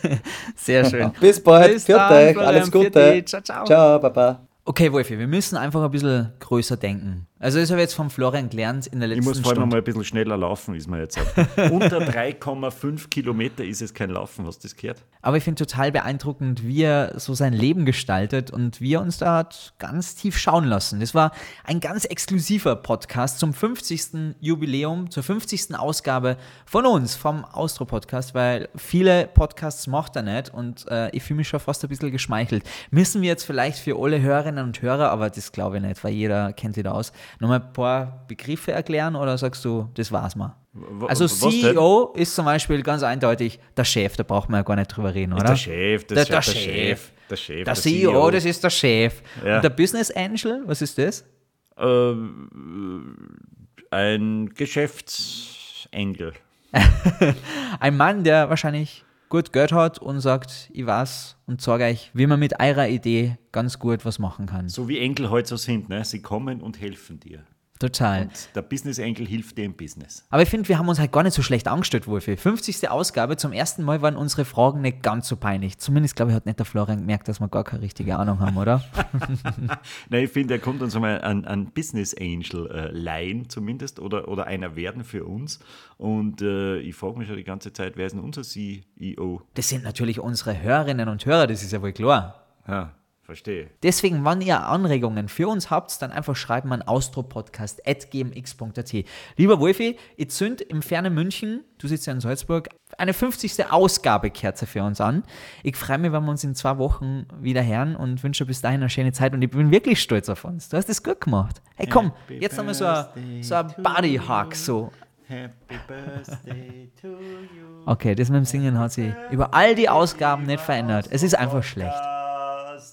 S1: (laughs)
S3: Sehr schön. (laughs)
S1: Bis bald,
S3: Bis dann,
S1: euch, alles Gute.
S3: Ciao, ciao.
S1: Ciao, Baba.
S3: Okay, Wolfi, wir müssen einfach ein bisschen größer denken. Also das habe ich jetzt vom Florian gelernt in der
S4: Ich
S3: letzten
S4: muss vor allem
S3: Stunde.
S4: mal ein bisschen schneller laufen, ist mir jetzt auch. (laughs) Unter 3,5 Kilometer ist es kein Laufen, hast du das gehört?
S3: Aber ich finde total beeindruckend, wie er so sein Leben gestaltet und wie er uns da hat ganz tief schauen lassen. Das war ein ganz exklusiver Podcast zum 50. Jubiläum, zur 50. Ausgabe von uns, vom Austro-Podcast, weil viele Podcasts macht er nicht und äh, ich fühle mich schon fast ein bisschen geschmeichelt. Müssen wir jetzt vielleicht für alle Hörerinnen und Hörer, aber das glaube ich nicht, weil jeder kennt da aus, nochmal ein paar Begriffe erklären oder sagst du, das war's mal? Also
S4: was denn?
S3: CEO ist zum Beispiel ganz eindeutig der Chef, da braucht man ja gar nicht drüber reden, oder?
S4: Der Chef, das
S3: der,
S4: ist
S3: der,
S4: der
S3: Chef.
S4: Chef, der Chef,
S3: Der
S4: der
S3: CEO,
S4: CEO.
S3: das ist der Chef.
S4: Ja.
S3: Und der Business Angel, was ist das?
S4: Ähm, ein Geschäftsengel. (laughs)
S3: Ein Mann, der wahrscheinlich gut Geld hat und sagt, ich weiß und zeige euch, wie man mit eurer Idee ganz gut was machen kann.
S4: So wie Enkel heute so sind, ne? sie kommen und helfen dir.
S3: Total.
S4: Und der Business-Enkel hilft dir im Business.
S3: Aber ich finde, wir haben uns halt gar nicht so schlecht angestellt, Wolfi. 50. Ausgabe, zum ersten Mal waren unsere Fragen nicht ganz so peinlich. Zumindest, glaube ich, hat nicht der Florian gemerkt, dass wir gar keine richtige Ahnung haben, oder? (laughs)
S4: Nein, ich finde, er kommt uns einmal an, an Business Angel äh, leihen zumindest oder, oder einer werden für uns. Und äh, ich frage mich schon die ganze Zeit, wer ist denn unser CEO?
S3: Das sind natürlich unsere Hörerinnen und Hörer, das ist ja wohl klar.
S4: Ja, verstehe.
S3: Deswegen, wenn ihr Anregungen für uns habt, dann einfach schreiben an austropodcast.gmx.at. Lieber Wolfi, ich zünd im fernen München, du sitzt ja in Salzburg, eine 50. Ausgabekerze für uns an. Ich freue mich, wenn wir uns in zwei Wochen wieder hören und wünsche bis dahin eine schöne Zeit und ich bin wirklich stolz auf uns. Du hast das gut gemacht. Hey komm,
S4: Happy
S3: jetzt haben wir so ein, so ein Bodyhack so.
S4: Happy Birthday to you.
S3: Okay, das mit dem Singen hat sich über all die Ausgaben nicht verändert. Es ist einfach schlecht.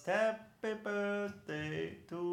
S3: Happy birthday to